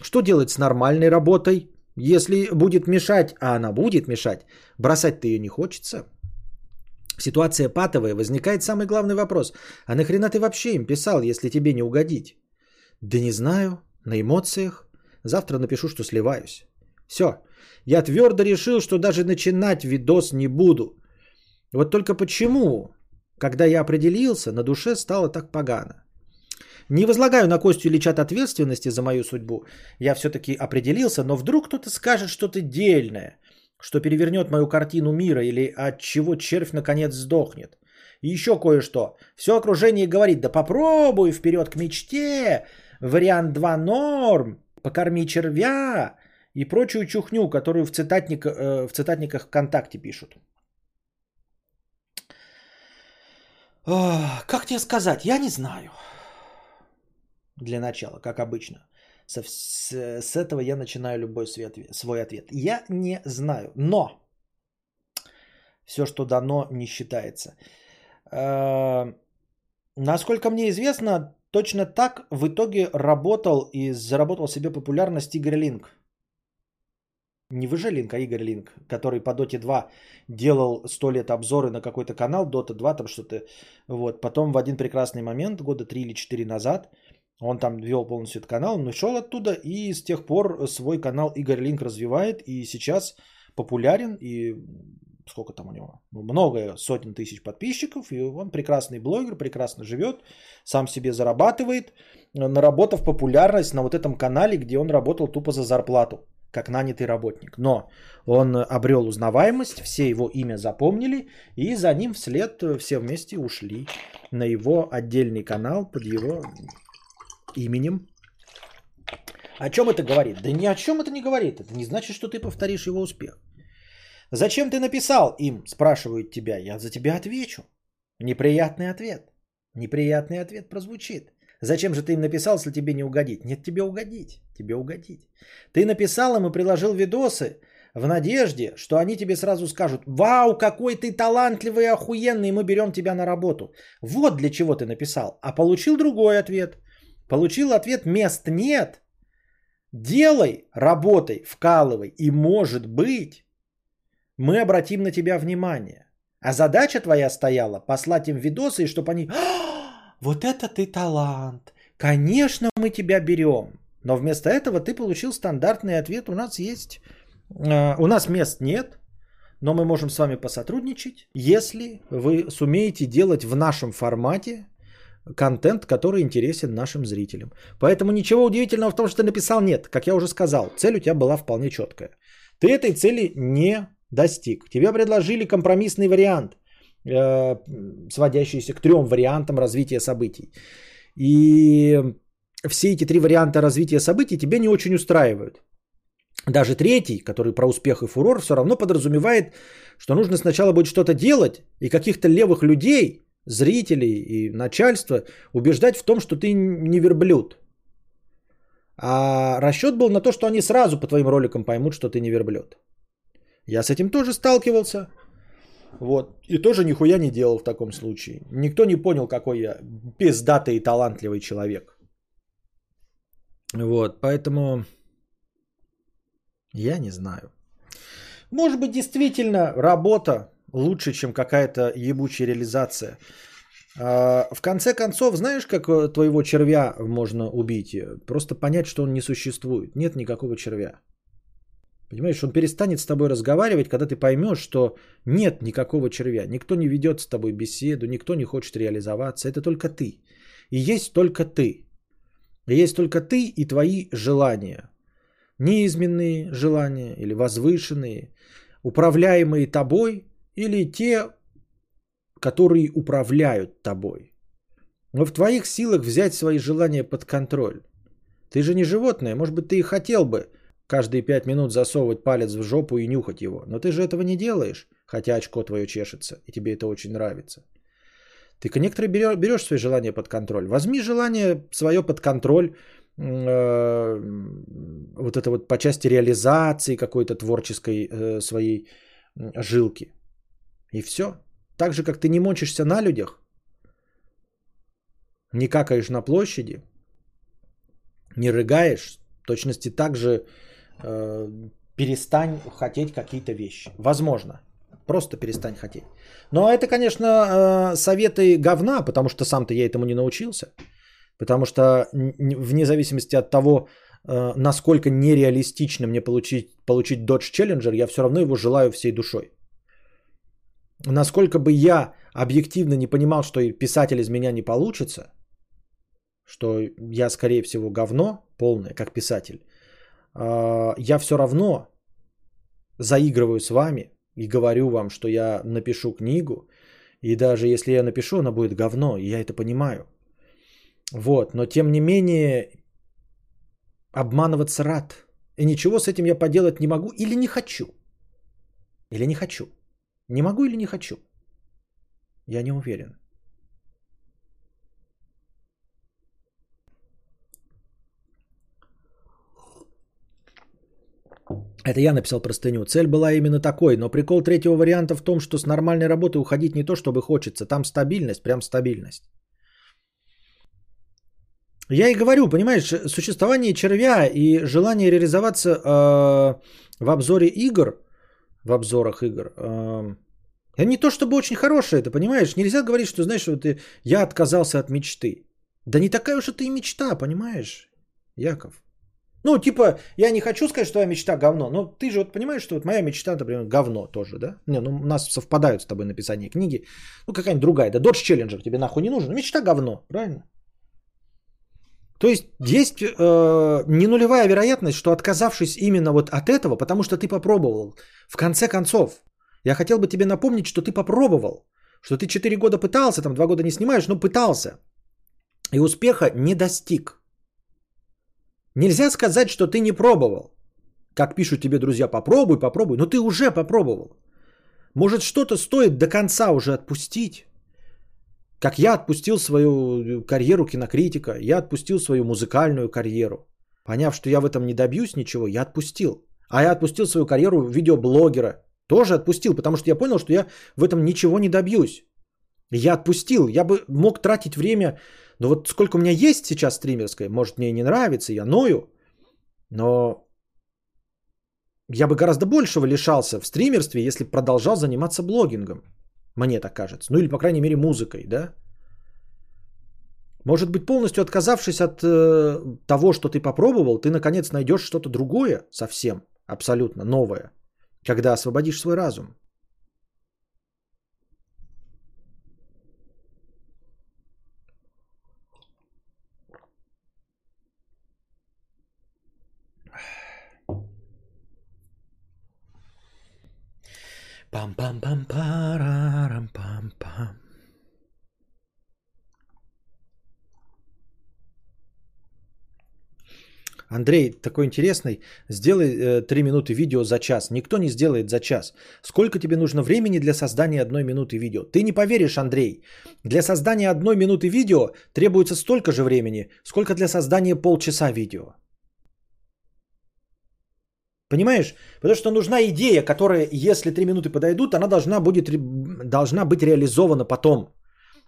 Что делать с нормальной работой? Если будет мешать, а она будет мешать, бросать-то ее не хочется. Ситуация патовая, возникает самый главный вопрос. А нахрена ты вообще им писал, если тебе не угодить? Да не знаю, на эмоциях. Завтра напишу, что сливаюсь. Все, я твердо решил, что даже начинать видос не буду. Вот только почему, когда я определился, на душе стало так погано? Не возлагаю на Костю Ильичат ответственности за мою судьбу. Я все-таки определился, но вдруг кто-то скажет что-то дельное, что перевернет мою картину мира или от чего червь наконец сдохнет. И еще кое-что. Все окружение говорит, да попробуй, вперед к мечте, вариант 2 норм, покорми червя и прочую чухню, которую в, цитатник, э, в цитатниках ВКонтакте пишут. Как тебе сказать? Я не знаю для начала, как обычно. С, с, с этого я начинаю любой свой ответ, свой ответ. Я не знаю, но все, что дано, не считается. Э, насколько мне известно, точно так в итоге работал и заработал себе популярность Игорь Линк. Не вы же Линк, а Игорь Линк, который по Доте 2 делал 100 лет обзоры на какой-то канал, Дота 2, там что-то. Вот. Потом в один прекрасный момент, года 3 или 4 назад, он там вел полностью этот канал, он ушел оттуда и с тех пор свой канал Игорь Линк развивает и сейчас популярен и сколько там у него, много сотен тысяч подписчиков, и он прекрасный блогер, прекрасно живет, сам себе зарабатывает, наработав популярность на вот этом канале, где он работал тупо за зарплату, как нанятый работник. Но он обрел узнаваемость, все его имя запомнили, и за ним вслед все вместе ушли на его отдельный канал под его именем. О чем это говорит? Да ни о чем это не говорит. Это не значит, что ты повторишь его успех. Зачем ты написал им, спрашивают тебя. Я за тебя отвечу. Неприятный ответ. Неприятный ответ прозвучит. Зачем же ты им написал, если тебе не угодить? Нет, тебе угодить. Тебе угодить. Ты написал им и приложил видосы в надежде, что они тебе сразу скажут, вау, какой ты талантливый и охуенный, мы берем тебя на работу. Вот для чего ты написал. А получил другой ответ. Получил ответ, мест нет. Делай, работай, вкалывай. И может быть, мы обратим на тебя внимание. А задача твоя стояла послать им видосы, и чтобы они... «А, вот это ты талант. Конечно, мы тебя берем. Но вместо этого ты получил стандартный ответ. У нас есть... Э, у нас мест нет, но мы можем с вами посотрудничать, если вы сумеете делать в нашем формате контент, который интересен нашим зрителям. Поэтому ничего удивительного в том, что ты написал нет. Как я уже сказал, цель у тебя была вполне четкая. Ты этой цели не достиг. Тебе предложили компромиссный вариант, э, сводящийся к трем вариантам развития событий. И все эти три варианта развития событий тебя не очень устраивают. Даже третий, который про успех и фурор, все равно подразумевает, что нужно сначала будет что-то делать, и каких-то левых людей, зрителей и начальства убеждать в том, что ты не верблюд. А расчет был на то, что они сразу по твоим роликам поймут, что ты не верблюд. Я с этим тоже сталкивался. Вот. И тоже нихуя не делал в таком случае. Никто не понял, какой я пиздатый и талантливый человек. Вот, поэтому я не знаю. Может быть, действительно работа лучше, чем какая-то ебучая реализация. А, в конце концов, знаешь, как э, твоего червя можно убить? Просто понять, что он не существует. Нет никакого червя. Понимаешь, он перестанет с тобой разговаривать, когда ты поймешь, что нет никакого червя. Никто не ведет с тобой беседу, никто не хочет реализоваться. Это только ты. И есть только ты. И есть только ты и твои желания. Неизменные желания или возвышенные, управляемые тобой или те, которые управляют тобой. Но в твоих силах взять свои желания под контроль. Ты же не животное, может быть, ты и хотел бы каждые пять минут засовывать палец в жопу и нюхать его. Но ты же этого не делаешь, хотя очко твое чешется, и тебе это очень нравится. Ты некоторые берешь, берешь свои желания под контроль. Возьми желание свое под контроль, э, вот это вот по части реализации какой-то творческой э, своей жилки. И все. Так же, как ты не мочишься на людях, не какаешь на площади, не рыгаешь, в точности так же э, перестань хотеть какие-то вещи. Возможно. Просто перестань хотеть. Но это, конечно, э, советы говна, потому что сам-то я этому не научился. Потому что вне зависимости от того, э, насколько нереалистично мне получить, получить Dodge Challenger, я все равно его желаю всей душой насколько бы я объективно не понимал, что писатель из меня не получится, что я, скорее всего, говно полное, как писатель, а, я все равно заигрываю с вами и говорю вам, что я напишу книгу, и даже если я напишу, она будет говно, и я это понимаю. Вот, но тем не менее, обманываться рад. И ничего с этим я поделать не могу или не хочу. Или не хочу. Не могу или не хочу? Я не уверен. Это я написал простыню. Цель была именно такой, но прикол третьего варианта в том, что с нормальной работы уходить не то, чтобы хочется. Там стабильность, прям стабильность. Я и говорю, понимаешь, существование червя и желание реализоваться э, в обзоре игр в обзорах игр. Это не то чтобы очень хорошее, это понимаешь? Нельзя говорить, что знаешь, что ты, я отказался от мечты. Да не такая уж это и мечта, понимаешь, Яков? Ну, типа, я не хочу сказать, что твоя мечта говно, но ты же вот понимаешь, что вот моя мечта, например, говно тоже, да? Не, ну, у нас совпадают с тобой написание книги. Ну, какая-нибудь другая, да, Dodge Challenger тебе нахуй не нужен. Мечта говно, правильно? То есть есть э, не нулевая вероятность, что отказавшись именно вот от этого, потому что ты попробовал, в конце концов, я хотел бы тебе напомнить, что ты попробовал, что ты 4 года пытался, там 2 года не снимаешь, но пытался. И успеха не достиг. Нельзя сказать, что ты не пробовал. Как пишут тебе друзья, попробуй, попробуй. Но ты уже попробовал. Может что-то стоит до конца уже отпустить. Как я отпустил свою карьеру кинокритика, я отпустил свою музыкальную карьеру. Поняв, что я в этом не добьюсь ничего, я отпустил. А я отпустил свою карьеру видеоблогера. Тоже отпустил, потому что я понял, что я в этом ничего не добьюсь. Я отпустил. Я бы мог тратить время но вот сколько у меня есть сейчас стримерское, может мне не нравится, я ною, но я бы гораздо большего лишался в стримерстве, если продолжал заниматься блогингом. Мне так кажется. Ну или, по крайней мере, музыкой, да? Может быть, полностью отказавшись от э, того, что ты попробовал, ты наконец найдешь что-то другое совсем, абсолютно новое, когда освободишь свой разум. Пам пам пам парарам пам пам Андрей, такой интересный, сделай э, 3 минуты видео за час. Никто не сделает за час. Сколько тебе нужно времени для создания одной минуты видео? Ты не поверишь, Андрей. Для создания одной минуты видео требуется столько же времени, сколько для создания полчаса видео. Понимаешь? Потому что нужна идея, которая, если три минуты подойдут, она должна, будет, должна быть реализована потом.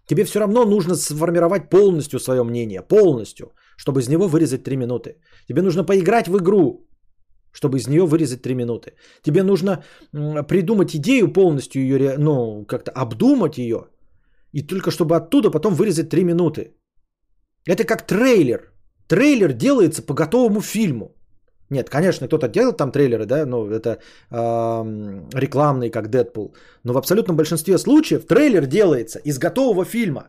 Тебе все равно нужно сформировать полностью свое мнение, полностью, чтобы из него вырезать три минуты. Тебе нужно поиграть в игру, чтобы из нее вырезать три минуты. Тебе нужно придумать идею полностью, ее, ну, как-то обдумать ее, и только чтобы оттуда потом вырезать три минуты. Это как трейлер. Трейлер делается по готовому фильму. Нет, конечно, кто-то делает там трейлеры, да, ну это э, рекламные, как Дэдпул. Но в абсолютном большинстве случаев трейлер делается из готового фильма.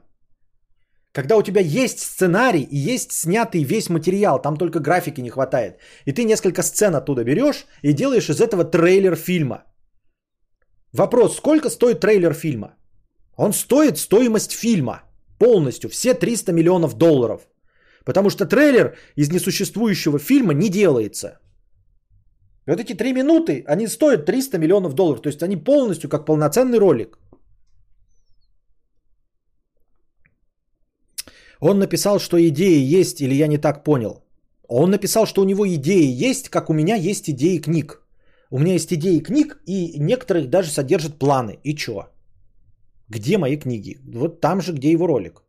Когда у тебя есть сценарий и есть снятый весь материал, там только графики не хватает. И ты несколько сцен оттуда берешь и делаешь из этого трейлер фильма. Вопрос, сколько стоит трейлер фильма? Он стоит стоимость фильма полностью, все 300 миллионов долларов. Потому что трейлер из несуществующего фильма не делается. И вот эти три минуты, они стоят 300 миллионов долларов. То есть они полностью как полноценный ролик. Он написал, что идеи есть, или я не так понял. Он написал, что у него идеи есть, как у меня есть идеи книг. У меня есть идеи книг, и некоторых даже содержат планы. И чё? Где мои книги? Вот там же, где его ролик.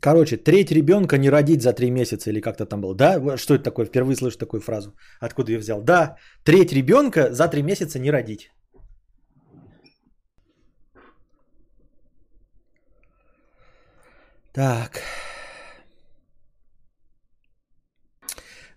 Короче, треть ребенка не родить за три месяца или как-то там было. Да, что это такое? Впервые слышу такую фразу. Откуда я взял? Да, треть ребенка за три месяца не родить. Так.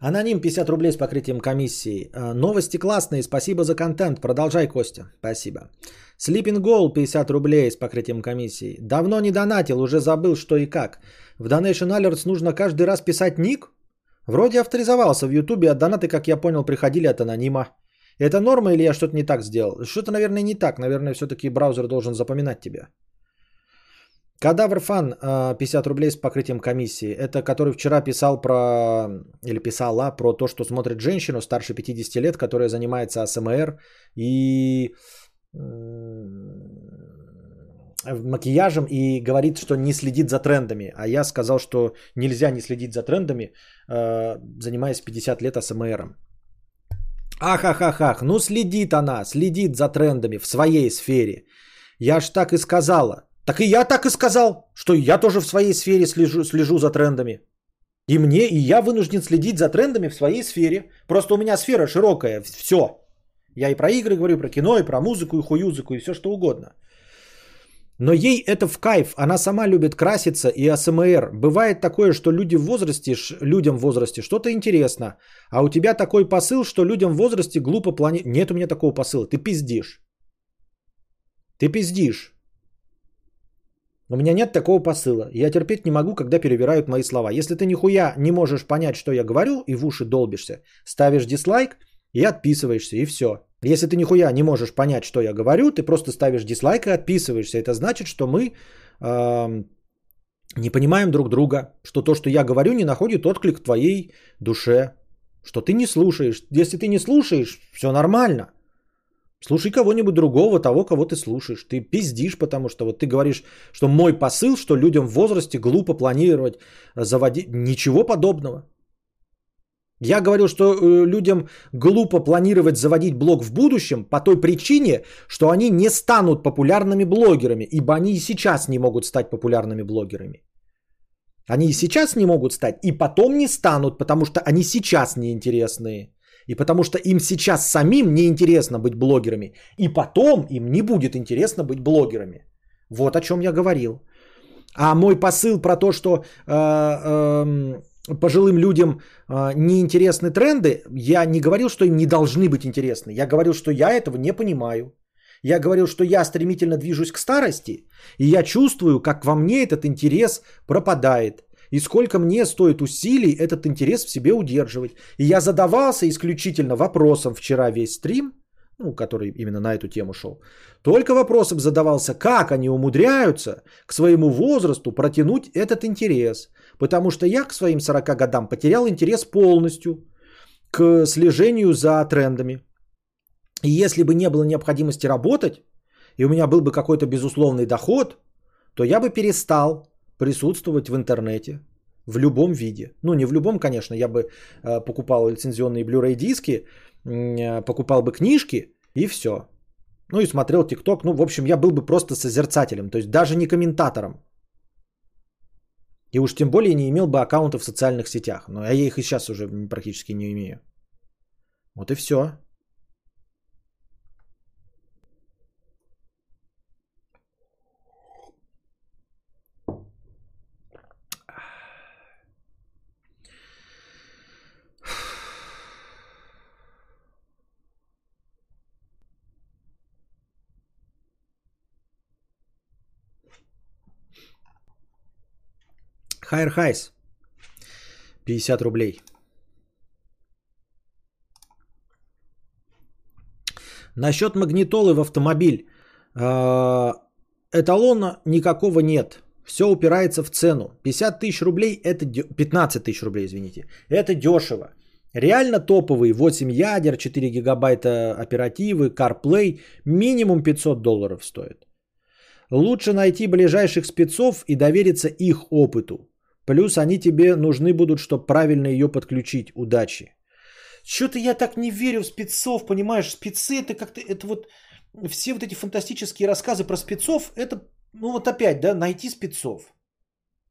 Аноним 50 рублей с покрытием комиссии. А, новости классные, спасибо за контент. Продолжай, Костя. Спасибо. Sleeping Goal 50 рублей с покрытием комиссии. Давно не донатил, уже забыл что и как. В Donation Alerts нужно каждый раз писать ник? Вроде авторизовался в Ютубе, а донаты, как я понял, приходили от анонима. Это норма или я что-то не так сделал? Что-то, наверное, не так. Наверное, все-таки браузер должен запоминать тебя. Кадавр Фан 50 рублей с покрытием комиссии. Это который вчера писал про, или писала про то, что смотрит женщину старше 50 лет, которая занимается АСМР и макияжем и говорит, что не следит за трендами. А я сказал, что нельзя не следить за трендами, э, занимаясь 50 лет АСМРом. Ах, ах, ах, ах, ну следит она, следит за трендами в своей сфере. Я ж так и сказала. Так и я так и сказал, что я тоже в своей сфере слежу, слежу за трендами. И мне, и я вынужден следить за трендами в своей сфере. Просто у меня сфера широкая, все. Я и про игры говорю, и про кино, и про музыку, и хуюзыку, и все что угодно. Но ей это в кайф. Она сама любит краситься и АСМР. Бывает такое, что люди в возрасте, людям в возрасте что-то интересно. А у тебя такой посыл, что людям в возрасте глупо плани... Нет у меня такого посыла. Ты пиздишь. Ты пиздишь. У меня нет такого посыла. Я терпеть не могу, когда перевирают мои слова. Если ты нихуя не можешь понять, что я говорю, и в уши долбишься, ставишь дизлайк и отписываешься, и все. Если ты нихуя не можешь понять, что я говорю, ты просто ставишь дизлайк и отписываешься. Это значит, что мы эм, не понимаем друг друга, что то, что я говорю, не находит отклик в твоей душе, что ты не слушаешь. Если ты не слушаешь, все нормально. Слушай кого-нибудь другого, того, кого ты слушаешь. Ты пиздишь, потому что вот ты говоришь, что мой посыл, что людям в возрасте глупо планировать, э, заводить. Ничего подобного. Я говорил, что э, людям глупо планировать заводить блог в будущем по той причине, что они не станут популярными блогерами, ибо они и сейчас не могут стать популярными блогерами. Они и сейчас не могут стать, и потом не станут, потому что они сейчас неинтересные. И потому что им сейчас самим неинтересно быть блогерами. И потом им не будет интересно быть блогерами. Вот о чем я говорил. А мой посыл про то, что э, э, пожилым людям э, неинтересны тренды, я не говорил, что им не должны быть интересны. Я говорил, что я этого не понимаю. Я говорил, что я стремительно движусь к старости, и я чувствую, как во мне этот интерес пропадает. И сколько мне стоит усилий этот интерес в себе удерживать. И я задавался исключительно вопросом вчера весь стрим, ну, который именно на эту тему шел. Только вопросом задавался, как они умудряются к своему возрасту протянуть этот интерес. Потому что я к своим 40 годам потерял интерес полностью к слежению за трендами. И если бы не было необходимости работать, и у меня был бы какой-то безусловный доход, то я бы перестал присутствовать в интернете в любом виде. Ну, не в любом, конечно, я бы э, покупал лицензионные Blu-ray диски, э, покупал бы книжки и все. Ну и смотрел ТикТок. Ну, в общем, я был бы просто созерцателем, то есть даже не комментатором. И уж тем более не имел бы аккаунта в социальных сетях. Но я их и сейчас уже практически не имею. Вот и все. Хайр Хайс. 50 рублей. Насчет магнитолы в автомобиль. Э, Эталона никакого нет. Все упирается в цену. 50 тысяч рублей, это дё- 15 тысяч рублей, извините. Это дешево. Реально топовый 8 ядер, 4 гигабайта оперативы, CarPlay, минимум 500 долларов стоит. Лучше найти ближайших спецов и довериться их опыту. Плюс они тебе нужны будут, чтобы правильно ее подключить. Удачи. Что-то я так не верю в спецов, понимаешь? Спецы это как-то, это вот все вот эти фантастические рассказы про спецов, это, ну вот опять, да, найти спецов.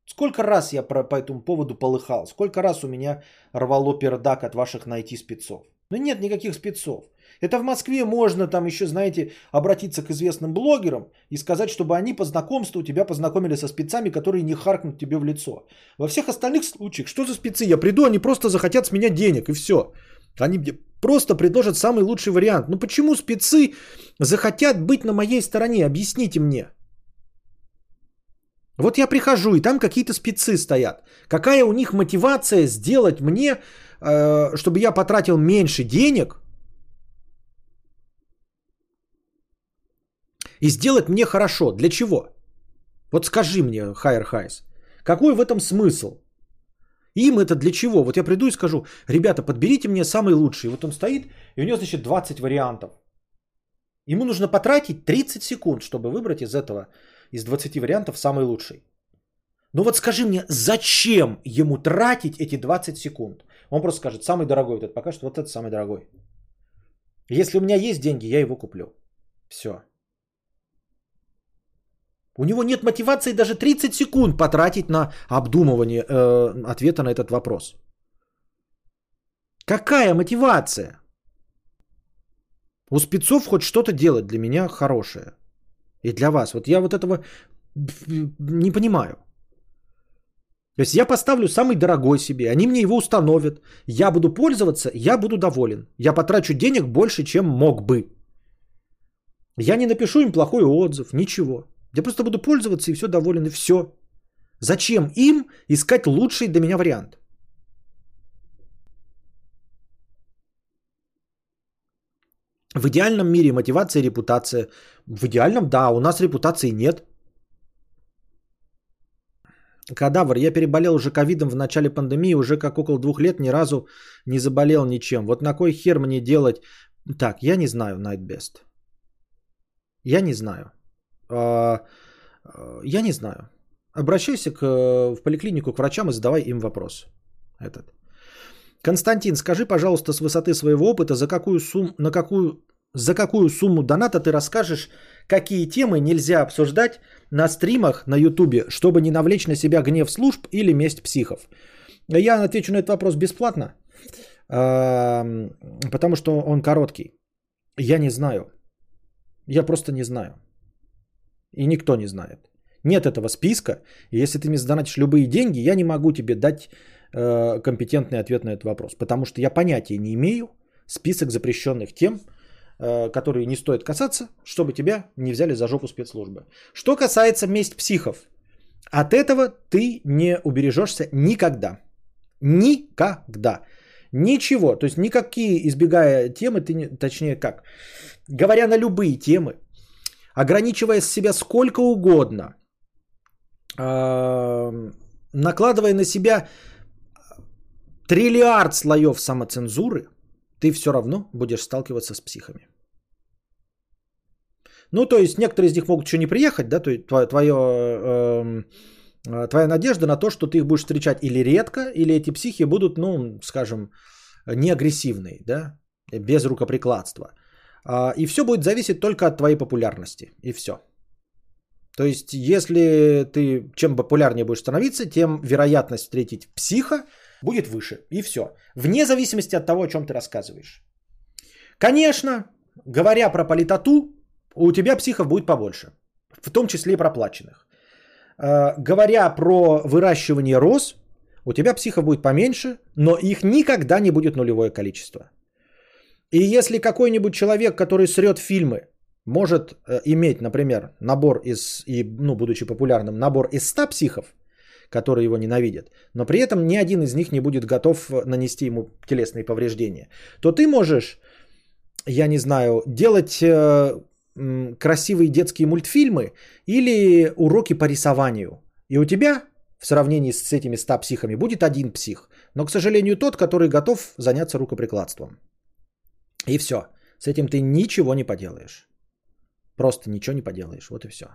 Сколько раз я про, по этому поводу полыхал, сколько раз у меня рвало пердак от ваших найти спецов. Ну нет никаких спецов. Это в Москве можно там еще, знаете, обратиться к известным блогерам и сказать, чтобы они по знакомству тебя познакомили со спецами, которые не харкнут тебе в лицо. Во всех остальных случаях, что за спецы? Я приду, они просто захотят с меня денег и все. Они мне просто предложат самый лучший вариант. Ну почему спецы захотят быть на моей стороне? Объясните мне. Вот я прихожу, и там какие-то спецы стоят. Какая у них мотивация сделать мне, э, чтобы я потратил меньше денег и сделать мне хорошо? Для чего? Вот скажи мне, Хайер Хайс, какой в этом смысл? Им это для чего? Вот я приду и скажу, ребята, подберите мне самый лучший. Вот он стоит, и у него, значит, 20 вариантов. Ему нужно потратить 30 секунд, чтобы выбрать из этого, из 20 вариантов самый лучший. Ну вот скажи мне, зачем ему тратить эти 20 секунд? Он просто скажет, самый дорогой вот этот покажет, вот этот самый дорогой. Если у меня есть деньги, я его куплю. Все. У него нет мотивации даже 30 секунд потратить на обдумывание э, ответа на этот вопрос. Какая мотивация? У спецов хоть что-то делать для меня хорошее. И для вас. Вот я вот этого не понимаю. То есть я поставлю самый дорогой себе, они мне его установят, я буду пользоваться, я буду доволен. Я потрачу денег больше, чем мог бы. Я не напишу им плохой отзыв, ничего. Я просто буду пользоваться и все доволен, и все. Зачем им искать лучший для меня вариант? В идеальном мире мотивация и репутация. В идеальном, да, у нас репутации нет. Кадавр, я переболел уже ковидом в начале пандемии, уже как около двух лет ни разу не заболел ничем. Вот на кой хер мне делать? Так, я не знаю, Nightbest. Я не знаю. А, а, я не знаю. Обращайся к, в поликлинику к врачам и задавай им вопрос. Этот. Константин, скажи, пожалуйста, с высоты своего опыта, за какую, сум, на какую, за какую сумму доната ты расскажешь, какие темы нельзя обсуждать на стримах на Ютубе, чтобы не навлечь на себя гнев служб или месть психов. Я отвечу на этот вопрос бесплатно, потому что он короткий. Я не знаю. Я просто не знаю. И никто не знает. Нет этого списка. И если ты мне задонатишь любые деньги, я не могу тебе дать э, компетентный ответ на этот вопрос. Потому что я понятия не имею список запрещенных тем, э, которые не стоит касаться, чтобы тебя не взяли за жопу спецслужбы. Что касается месть психов, от этого ты не убережешься никогда. Никогда. Ничего. То есть никакие, избегая темы, ты не, точнее как, говоря на любые темы, ограничивая себя сколько угодно, э, накладывая на себя триллиард слоев самоцензуры, ты все равно будешь сталкиваться с психами. Ну, то есть некоторые из них могут еще не приехать, да, то есть твое, твое, э, э, твоя надежда на то, что ты их будешь встречать или редко, или эти психи будут, ну, скажем, не агрессивные, да, без рукоприкладства. А, и все будет зависеть только от твоей популярности. И все. То есть, если ты чем популярнее будешь становиться, тем вероятность встретить психа будет выше. И все. Вне зависимости от того, о чем ты рассказываешь. Конечно, говоря про политоту, у тебя психов будет побольше. В том числе и проплаченных. А, говоря про выращивание роз, у тебя психов будет поменьше, но их никогда не будет нулевое количество. И если какой-нибудь человек, который срет фильмы, может э, иметь, например, набор из, и, ну, будучи популярным, набор из 100 психов, которые его ненавидят, но при этом ни один из них не будет готов э, нанести ему телесные повреждения, то ты можешь, я не знаю, делать э, красивые детские мультфильмы или уроки по рисованию. И у тебя в сравнении с этими 100 психами будет один псих, но, к сожалению, тот, который готов заняться рукоприкладством. И все. С этим ты ничего не поделаешь. Просто ничего не поделаешь. Вот и все.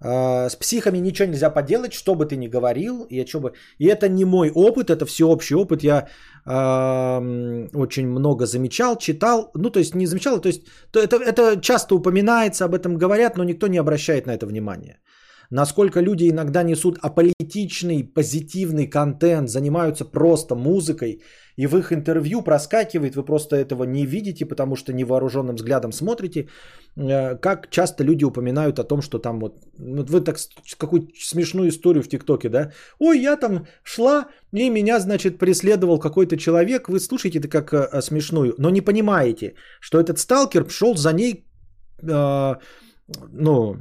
А, с психами ничего нельзя поделать, что бы ты ни говорил. И, бы... и это не мой опыт, это всеобщий опыт. Я э, очень много замечал, читал. Ну, то есть не замечал, то есть то это, это часто упоминается, об этом говорят, но никто не обращает на это внимания насколько люди иногда несут аполитичный, позитивный контент, занимаются просто музыкой, и в их интервью проскакивает, вы просто этого не видите, потому что невооруженным взглядом смотрите, э, как часто люди упоминают о том, что там вот, вот вы так какую смешную историю в ТикТоке, да, ой, я там шла, и меня, значит, преследовал какой-то человек, вы слушаете это как э, смешную, но не понимаете, что этот сталкер шел за ней, э, ну,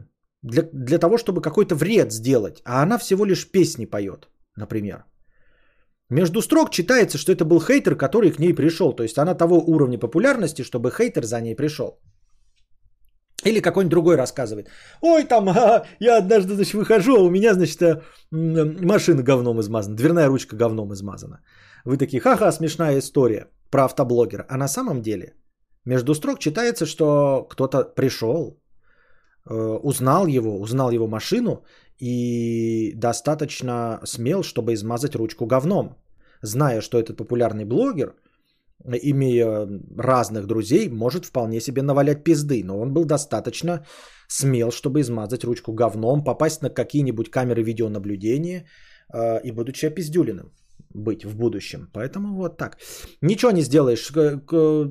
для, для того, чтобы какой-то вред сделать, а она всего лишь песни поет, например. Между строк читается, что это был хейтер, который к ней пришел. То есть она того уровня популярности, чтобы хейтер за ней пришел. Или какой-нибудь другой рассказывает. Ой, там, а, я однажды, значит, выхожу, а у меня, значит, э, машина говном измазана, дверная ручка говном измазана. Вы такие, ха-ха, смешная история про автоблогера. А на самом деле, между строк читается, что кто-то пришел, узнал его, узнал его машину и достаточно смел, чтобы измазать ручку говном. Зная, что этот популярный блогер, имея разных друзей, может вполне себе навалять пизды. Но он был достаточно смел, чтобы измазать ручку говном, попасть на какие-нибудь камеры видеонаблюдения э, и будучи опиздюленным. Быть в будущем. Поэтому вот так. Ничего не сделаешь.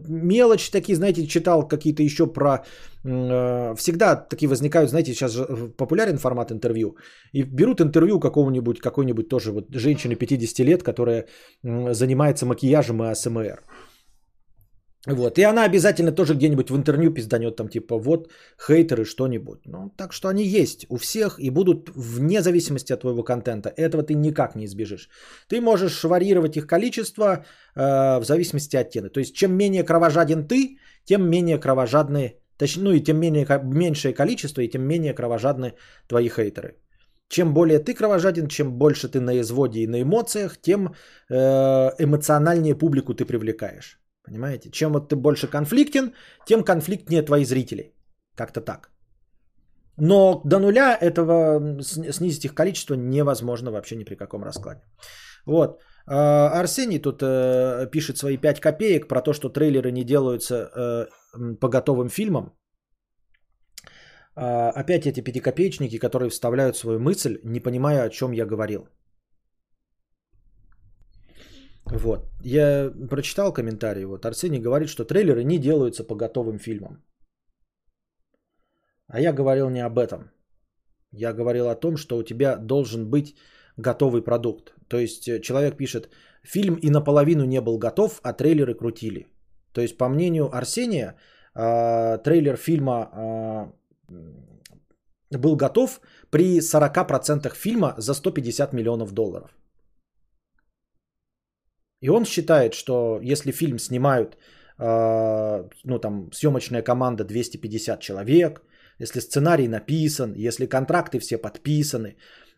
Мелочь такие, знаете, читал какие-то еще про... э, Всегда такие возникают, знаете, сейчас же популярен формат интервью. И берут интервью какого-нибудь, какой-нибудь тоже вот женщины 50 лет, которая занимается макияжем и АСМР. Вот. И она обязательно тоже где-нибудь в интервью пизданет там типа вот хейтеры что-нибудь. Ну, так что они есть у всех и будут вне зависимости от твоего контента. Этого ты никак не избежишь. Ты можешь варьировать их количество э, в зависимости от темы. То есть чем менее кровожаден ты, тем менее кровожадны, точнее, ну и тем менее, меньшее количество, и тем менее кровожадны твои хейтеры. Чем более ты кровожаден, чем больше ты на изводе и на эмоциях, тем э, эмоциональнее публику ты привлекаешь. Понимаете? Чем вот ты больше конфликтен, тем конфликтнее твои зрители. Как-то так. Но до нуля этого снизить их количество невозможно вообще ни при каком раскладе. Вот. А, Арсений тут э, пишет свои 5 копеек про то, что трейлеры не делаются э, по готовым фильмам. А, Опять эти пятикопеечники, которые вставляют свою мысль, не понимая, о чем я говорил. Вот. Я прочитал комментарий. Вот Арсений говорит, что трейлеры не делаются по готовым фильмам. А я говорил не об этом. Я говорил о том, что у тебя должен быть готовый продукт. То есть э, человек пишет, фильм и наполовину не был готов, а трейлеры крутили. То есть, по мнению Арсения, а, трейлер фильма а, был готов при 40% фильма за 150 миллионов долларов. И он считает, что если фильм снимают, э, ну там съемочная команда 250 человек, если сценарий написан, если контракты все подписаны,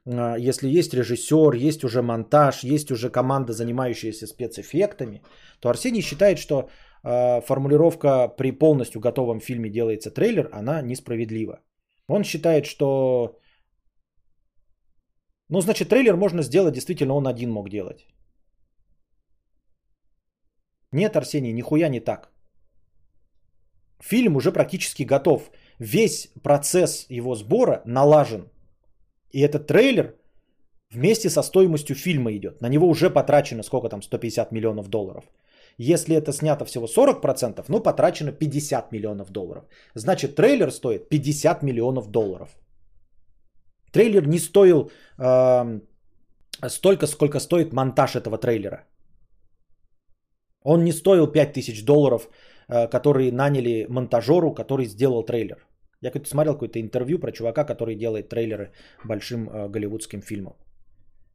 э, если есть режиссер, есть уже монтаж, есть уже команда, занимающаяся спецэффектами, то Арсений считает, что э, формулировка при полностью готовом фильме делается трейлер, она несправедлива. Он считает, что... Ну, значит, трейлер можно сделать, действительно, он один мог делать. Нет, Арсений, нихуя не так. Фильм уже практически готов. Весь процесс его сбора налажен. И этот трейлер вместе со стоимостью фильма идет. На него уже потрачено сколько там, 150 миллионов долларов. Если это снято всего 40%, ну потрачено 50 миллионов долларов. Значит, трейлер стоит 50 миллионов долларов. Трейлер не стоил эм, столько, сколько стоит монтаж этого трейлера. Он не стоил 5000 долларов, э, которые наняли монтажеру, который сделал трейлер. Я как-то смотрел какое-то интервью про чувака, который делает трейлеры большим э, голливудским фильмам.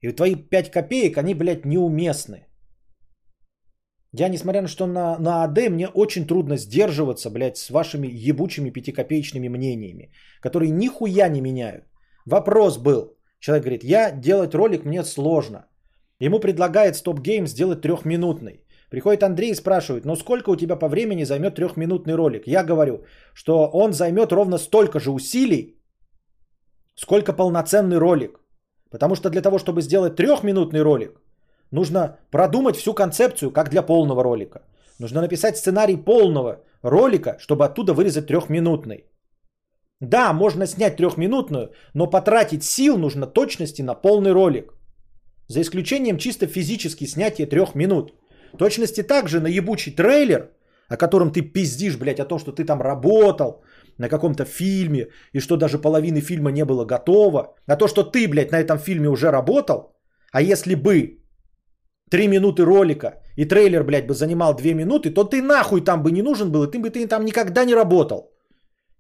И твои 5 копеек, они, блядь, неуместны. Я, несмотря на что на, на АД, мне очень трудно сдерживаться, блядь, с вашими ебучими пятикопеечными мнениями, которые нихуя не меняют. Вопрос был. Человек говорит, я делать ролик мне сложно. Ему предлагает Game сделать трехминутный. Приходит Андрей и спрашивает, ну сколько у тебя по времени займет трехминутный ролик? Я говорю, что он займет ровно столько же усилий, сколько полноценный ролик. Потому что для того, чтобы сделать трехминутный ролик, нужно продумать всю концепцию, как для полного ролика. Нужно написать сценарий полного ролика, чтобы оттуда вырезать трехминутный. Да, можно снять трехминутную, но потратить сил нужно точности на полный ролик. За исключением чисто физически снятия трех минут. Точности также на ебучий трейлер, о котором ты пиздишь, блядь, о том, что ты там работал на каком-то фильме, и что даже половины фильма не было готово, а то, что ты, блядь, на этом фильме уже работал, а если бы три минуты ролика и трейлер, блядь, бы занимал две минуты, то ты нахуй там бы не нужен был, и ты бы ты там никогда не работал.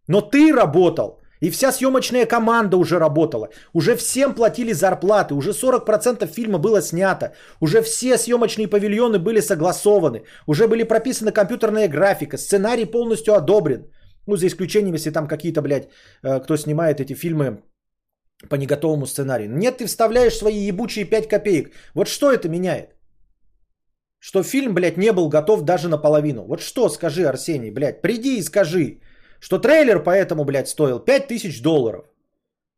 Но ты работал, и вся съемочная команда уже работала. Уже всем платили зарплаты, уже 40% фильма было снято. Уже все съемочные павильоны были согласованы. Уже были прописана компьютерная графика, сценарий полностью одобрен. Ну, за исключением, если там какие-то, блядь, э, кто снимает эти фильмы по неготовому сценарию. Нет, ты вставляешь свои ебучие 5 копеек. Вот что это меняет? Что фильм, блядь, не был готов даже наполовину. Вот что, скажи, Арсений, блядь, приди и скажи, что трейлер поэтому, блядь, стоил 5000 долларов.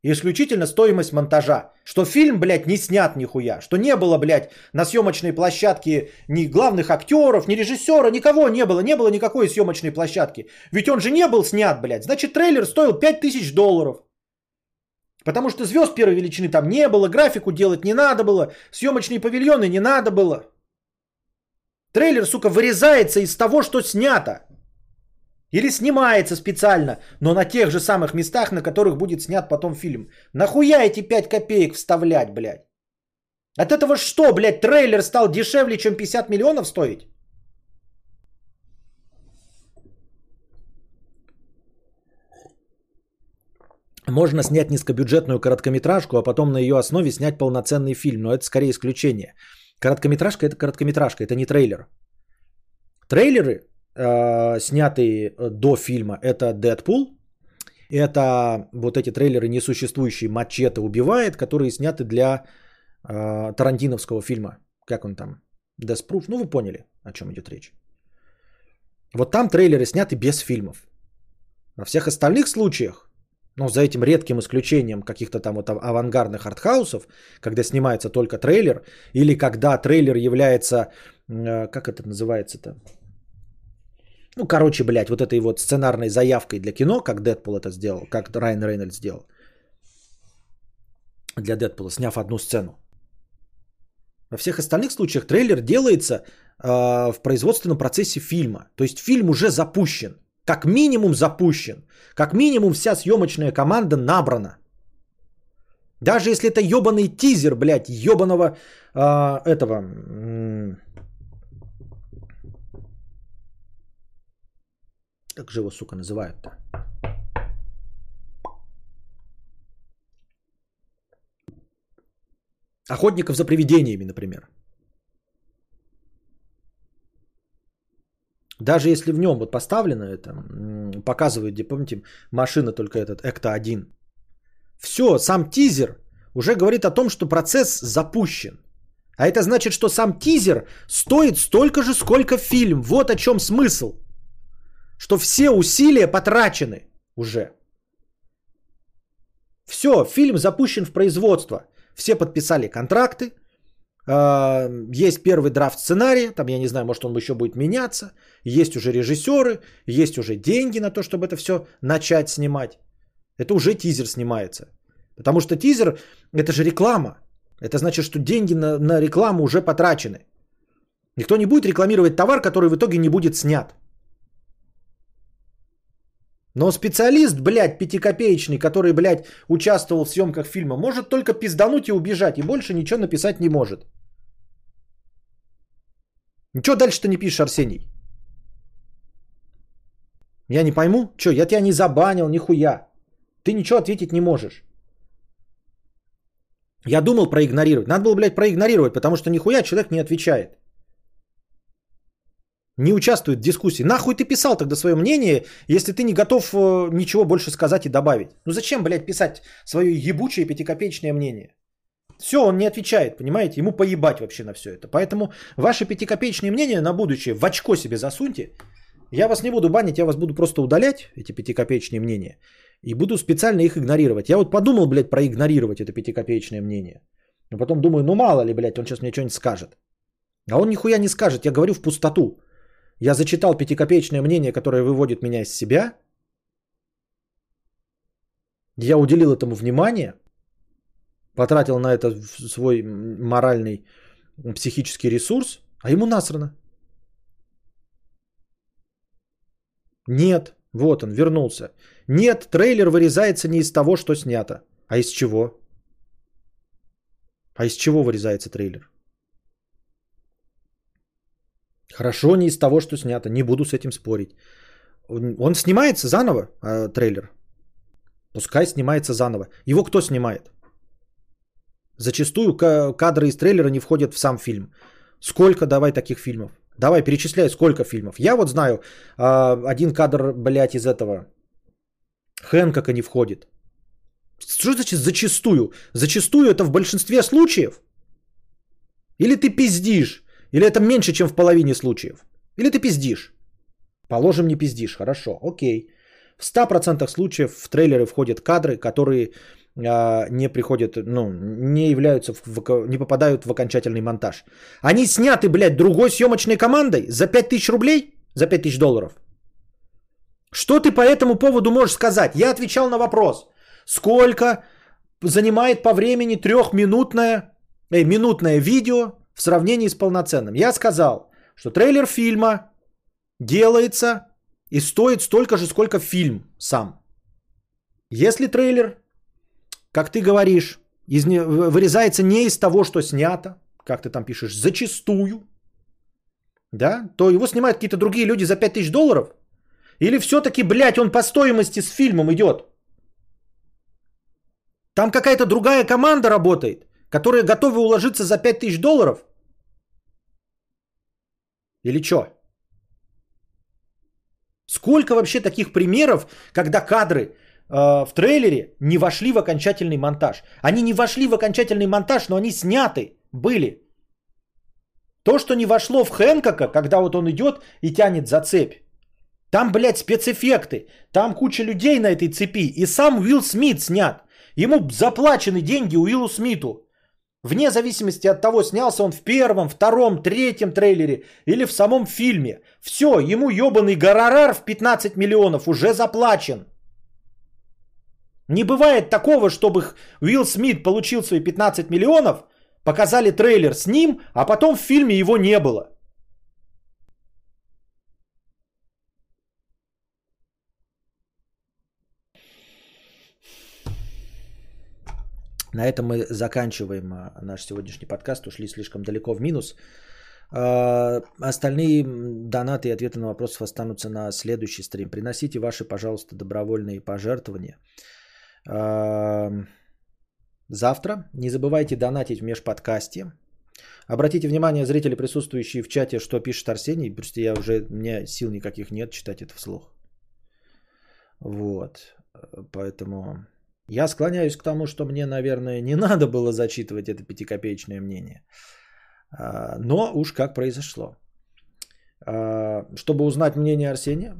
Исключительно стоимость монтажа. Что фильм, блядь, не снят нихуя. Что не было, блядь, на съемочной площадке ни главных актеров, ни режиссера, никого не было. Не было никакой съемочной площадки. Ведь он же не был снят, блядь. Значит, трейлер стоил 5000 долларов. Потому что звезд первой величины там не было, графику делать не надо было, съемочные павильоны не надо было. Трейлер, сука, вырезается из того, что снято. Или снимается специально, но на тех же самых местах, на которых будет снят потом фильм. Нахуя эти 5 копеек вставлять, блядь? От этого что, блядь, трейлер стал дешевле, чем 50 миллионов стоить? Можно снять низкобюджетную короткометражку, а потом на ее основе снять полноценный фильм, но это скорее исключение. Короткометражка это короткометражка, это не трейлер. Трейлеры, э, снятые до фильма, это Дэдпул, это вот эти трейлеры несуществующие «Мачете убивает», которые сняты для э, тарантиновского фильма. Как он там? Death Proof? Ну, вы поняли, о чем идет речь. Вот там трейлеры сняты без фильмов. Во всех остальных случаях ну, за этим редким исключением каких-то там вот авангардных артхаусов, когда снимается только трейлер, или когда трейлер является, э, как это называется-то? Ну, короче, блядь, вот этой вот сценарной заявкой для кино, как Дэдпул это сделал, как Райан Рейнольдс сделал для Дэдпула, сняв одну сцену. Во всех остальных случаях трейлер делается э, в производственном процессе фильма. То есть фильм уже запущен как минимум запущен. Как минимум вся съемочная команда набрана. Даже если это ебаный тизер, блядь, ебаного э, этого... Как же его, сука, называют-то? Охотников за привидениями, например. Даже если в нем вот поставлено это, показывает, где, помните, машина только этот Экта-1. Все, сам тизер уже говорит о том, что процесс запущен. А это значит, что сам тизер стоит столько же, сколько фильм. Вот о чем смысл. Что все усилия потрачены уже. Все, фильм запущен в производство. Все подписали контракты, а, есть первый драфт сценария, там я не знаю, может он еще будет меняться. Есть уже режиссеры, есть уже деньги на то, чтобы это все начать снимать. Это уже тизер снимается. Потому что тизер это же реклама. Это значит, что деньги на, на рекламу уже потрачены. Никто не будет рекламировать товар, который в итоге не будет снят. Но специалист, блядь, пятикопеечный, который, блядь, участвовал в съемках фильма, может только пиздануть и убежать, и больше ничего написать не может. Ничего дальше-то не пишешь, Арсений? Я не пойму. Что, я тебя не забанил, нихуя. Ты ничего ответить не можешь. Я думал проигнорировать. Надо было, блядь, проигнорировать, потому что нихуя человек не отвечает не участвует в дискуссии. Нахуй ты писал тогда свое мнение, если ты не готов э, ничего больше сказать и добавить? Ну зачем, блядь, писать свое ебучее пятикопеечное мнение? Все, он не отвечает, понимаете? Ему поебать вообще на все это. Поэтому ваши пятикопеечные мнения на будущее в очко себе засуньте. Я вас не буду банить, я вас буду просто удалять, эти пятикопеечные мнения. И буду специально их игнорировать. Я вот подумал, блядь, проигнорировать это пятикопеечное мнение. Но потом думаю, ну мало ли, блядь, он сейчас мне что-нибудь скажет. А он нихуя не скажет, я говорю в пустоту. Я зачитал пятикопеечное мнение, которое выводит меня из себя. Я уделил этому внимание, потратил на это свой моральный, психический ресурс, а ему насрано. Нет, вот он, вернулся. Нет, трейлер вырезается не из того, что снято. А из чего? А из чего вырезается трейлер? Хорошо, не из того, что снято. Не буду с этим спорить. Он снимается заново, э, трейлер. Пускай снимается заново. Его кто снимает? Зачастую кадры из трейлера не входят в сам фильм. Сколько давай таких фильмов? Давай, перечисляй, сколько фильмов. Я вот знаю, э, один кадр, блядь, из этого Хэнкока не входит. Что значит зачастую? Зачастую это в большинстве случаев? Или ты пиздишь? Или это меньше, чем в половине случаев? Или ты пиздишь? Положим, не пиздишь. Хорошо, окей. В 100% случаев в трейлеры входят кадры, которые э, не приходят, ну, не являются, в, не попадают в окончательный монтаж. Они сняты, блядь, другой съемочной командой за 5000 рублей, за 5000 долларов. Что ты по этому поводу можешь сказать? Я отвечал на вопрос. Сколько занимает по времени трехминутное, э, минутное видео в сравнении с полноценным. Я сказал, что трейлер фильма делается и стоит столько же, сколько фильм сам. Если трейлер, как ты говоришь, из вырезается не из того, что снято, как ты там пишешь, зачастую, да, то его снимают какие-то другие люди за 5000 долларов, или все-таки, блядь, он по стоимости с фильмом идет? Там какая-то другая команда работает, которая готова уложиться за 5000 долларов? Или что? Сколько вообще таких примеров, когда кадры э, в трейлере не вошли в окончательный монтаж? Они не вошли в окончательный монтаж, но они сняты были. То, что не вошло в Хэнкока, когда вот он идет и тянет за цепь. Там, блядь, спецэффекты. Там куча людей на этой цепи. И сам Уилл Смит снят. Ему заплачены деньги Уиллу Смиту. Вне зависимости от того, снялся он в первом, втором, третьем трейлере или в самом фильме. Все, ему ебаный гонорар в 15 миллионов уже заплачен. Не бывает такого, чтобы Уилл Смит получил свои 15 миллионов, показали трейлер с ним, а потом в фильме его не было. На этом мы заканчиваем а, наш сегодняшний подкаст. Ушли слишком далеко в минус. А, остальные донаты и ответы на вопросы останутся на следующий стрим. Приносите ваши, пожалуйста, добровольные пожертвования. А, завтра не забывайте донатить в межподкасте. Обратите внимание, зрители, присутствующие в чате, что пишет Арсений. Просто я уже, у меня сил никаких нет читать это вслух. Вот. Поэтому я склоняюсь к тому, что мне, наверное, не надо было зачитывать это пятикопеечное мнение. А, но уж как произошло. А, чтобы узнать мнение Арсения,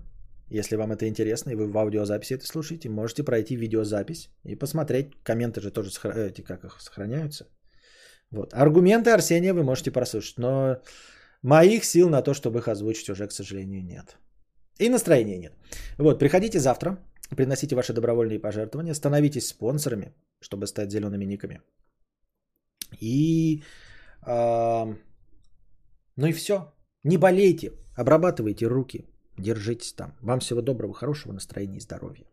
если вам это интересно, и вы в аудиозаписи это слушаете, можете пройти видеозапись и посмотреть. Комменты же тоже эти, как их сохраняются. Вот. Аргументы Арсения вы можете прослушать, но моих сил на то, чтобы их озвучить, уже, к сожалению, нет. И настроения нет. Вот, приходите завтра Приносите ваши добровольные пожертвования, становитесь спонсорами, чтобы стать зелеными никами. И, э, ну и все. Не болейте, обрабатывайте руки, держитесь там. Вам всего доброго, хорошего настроения и здоровья.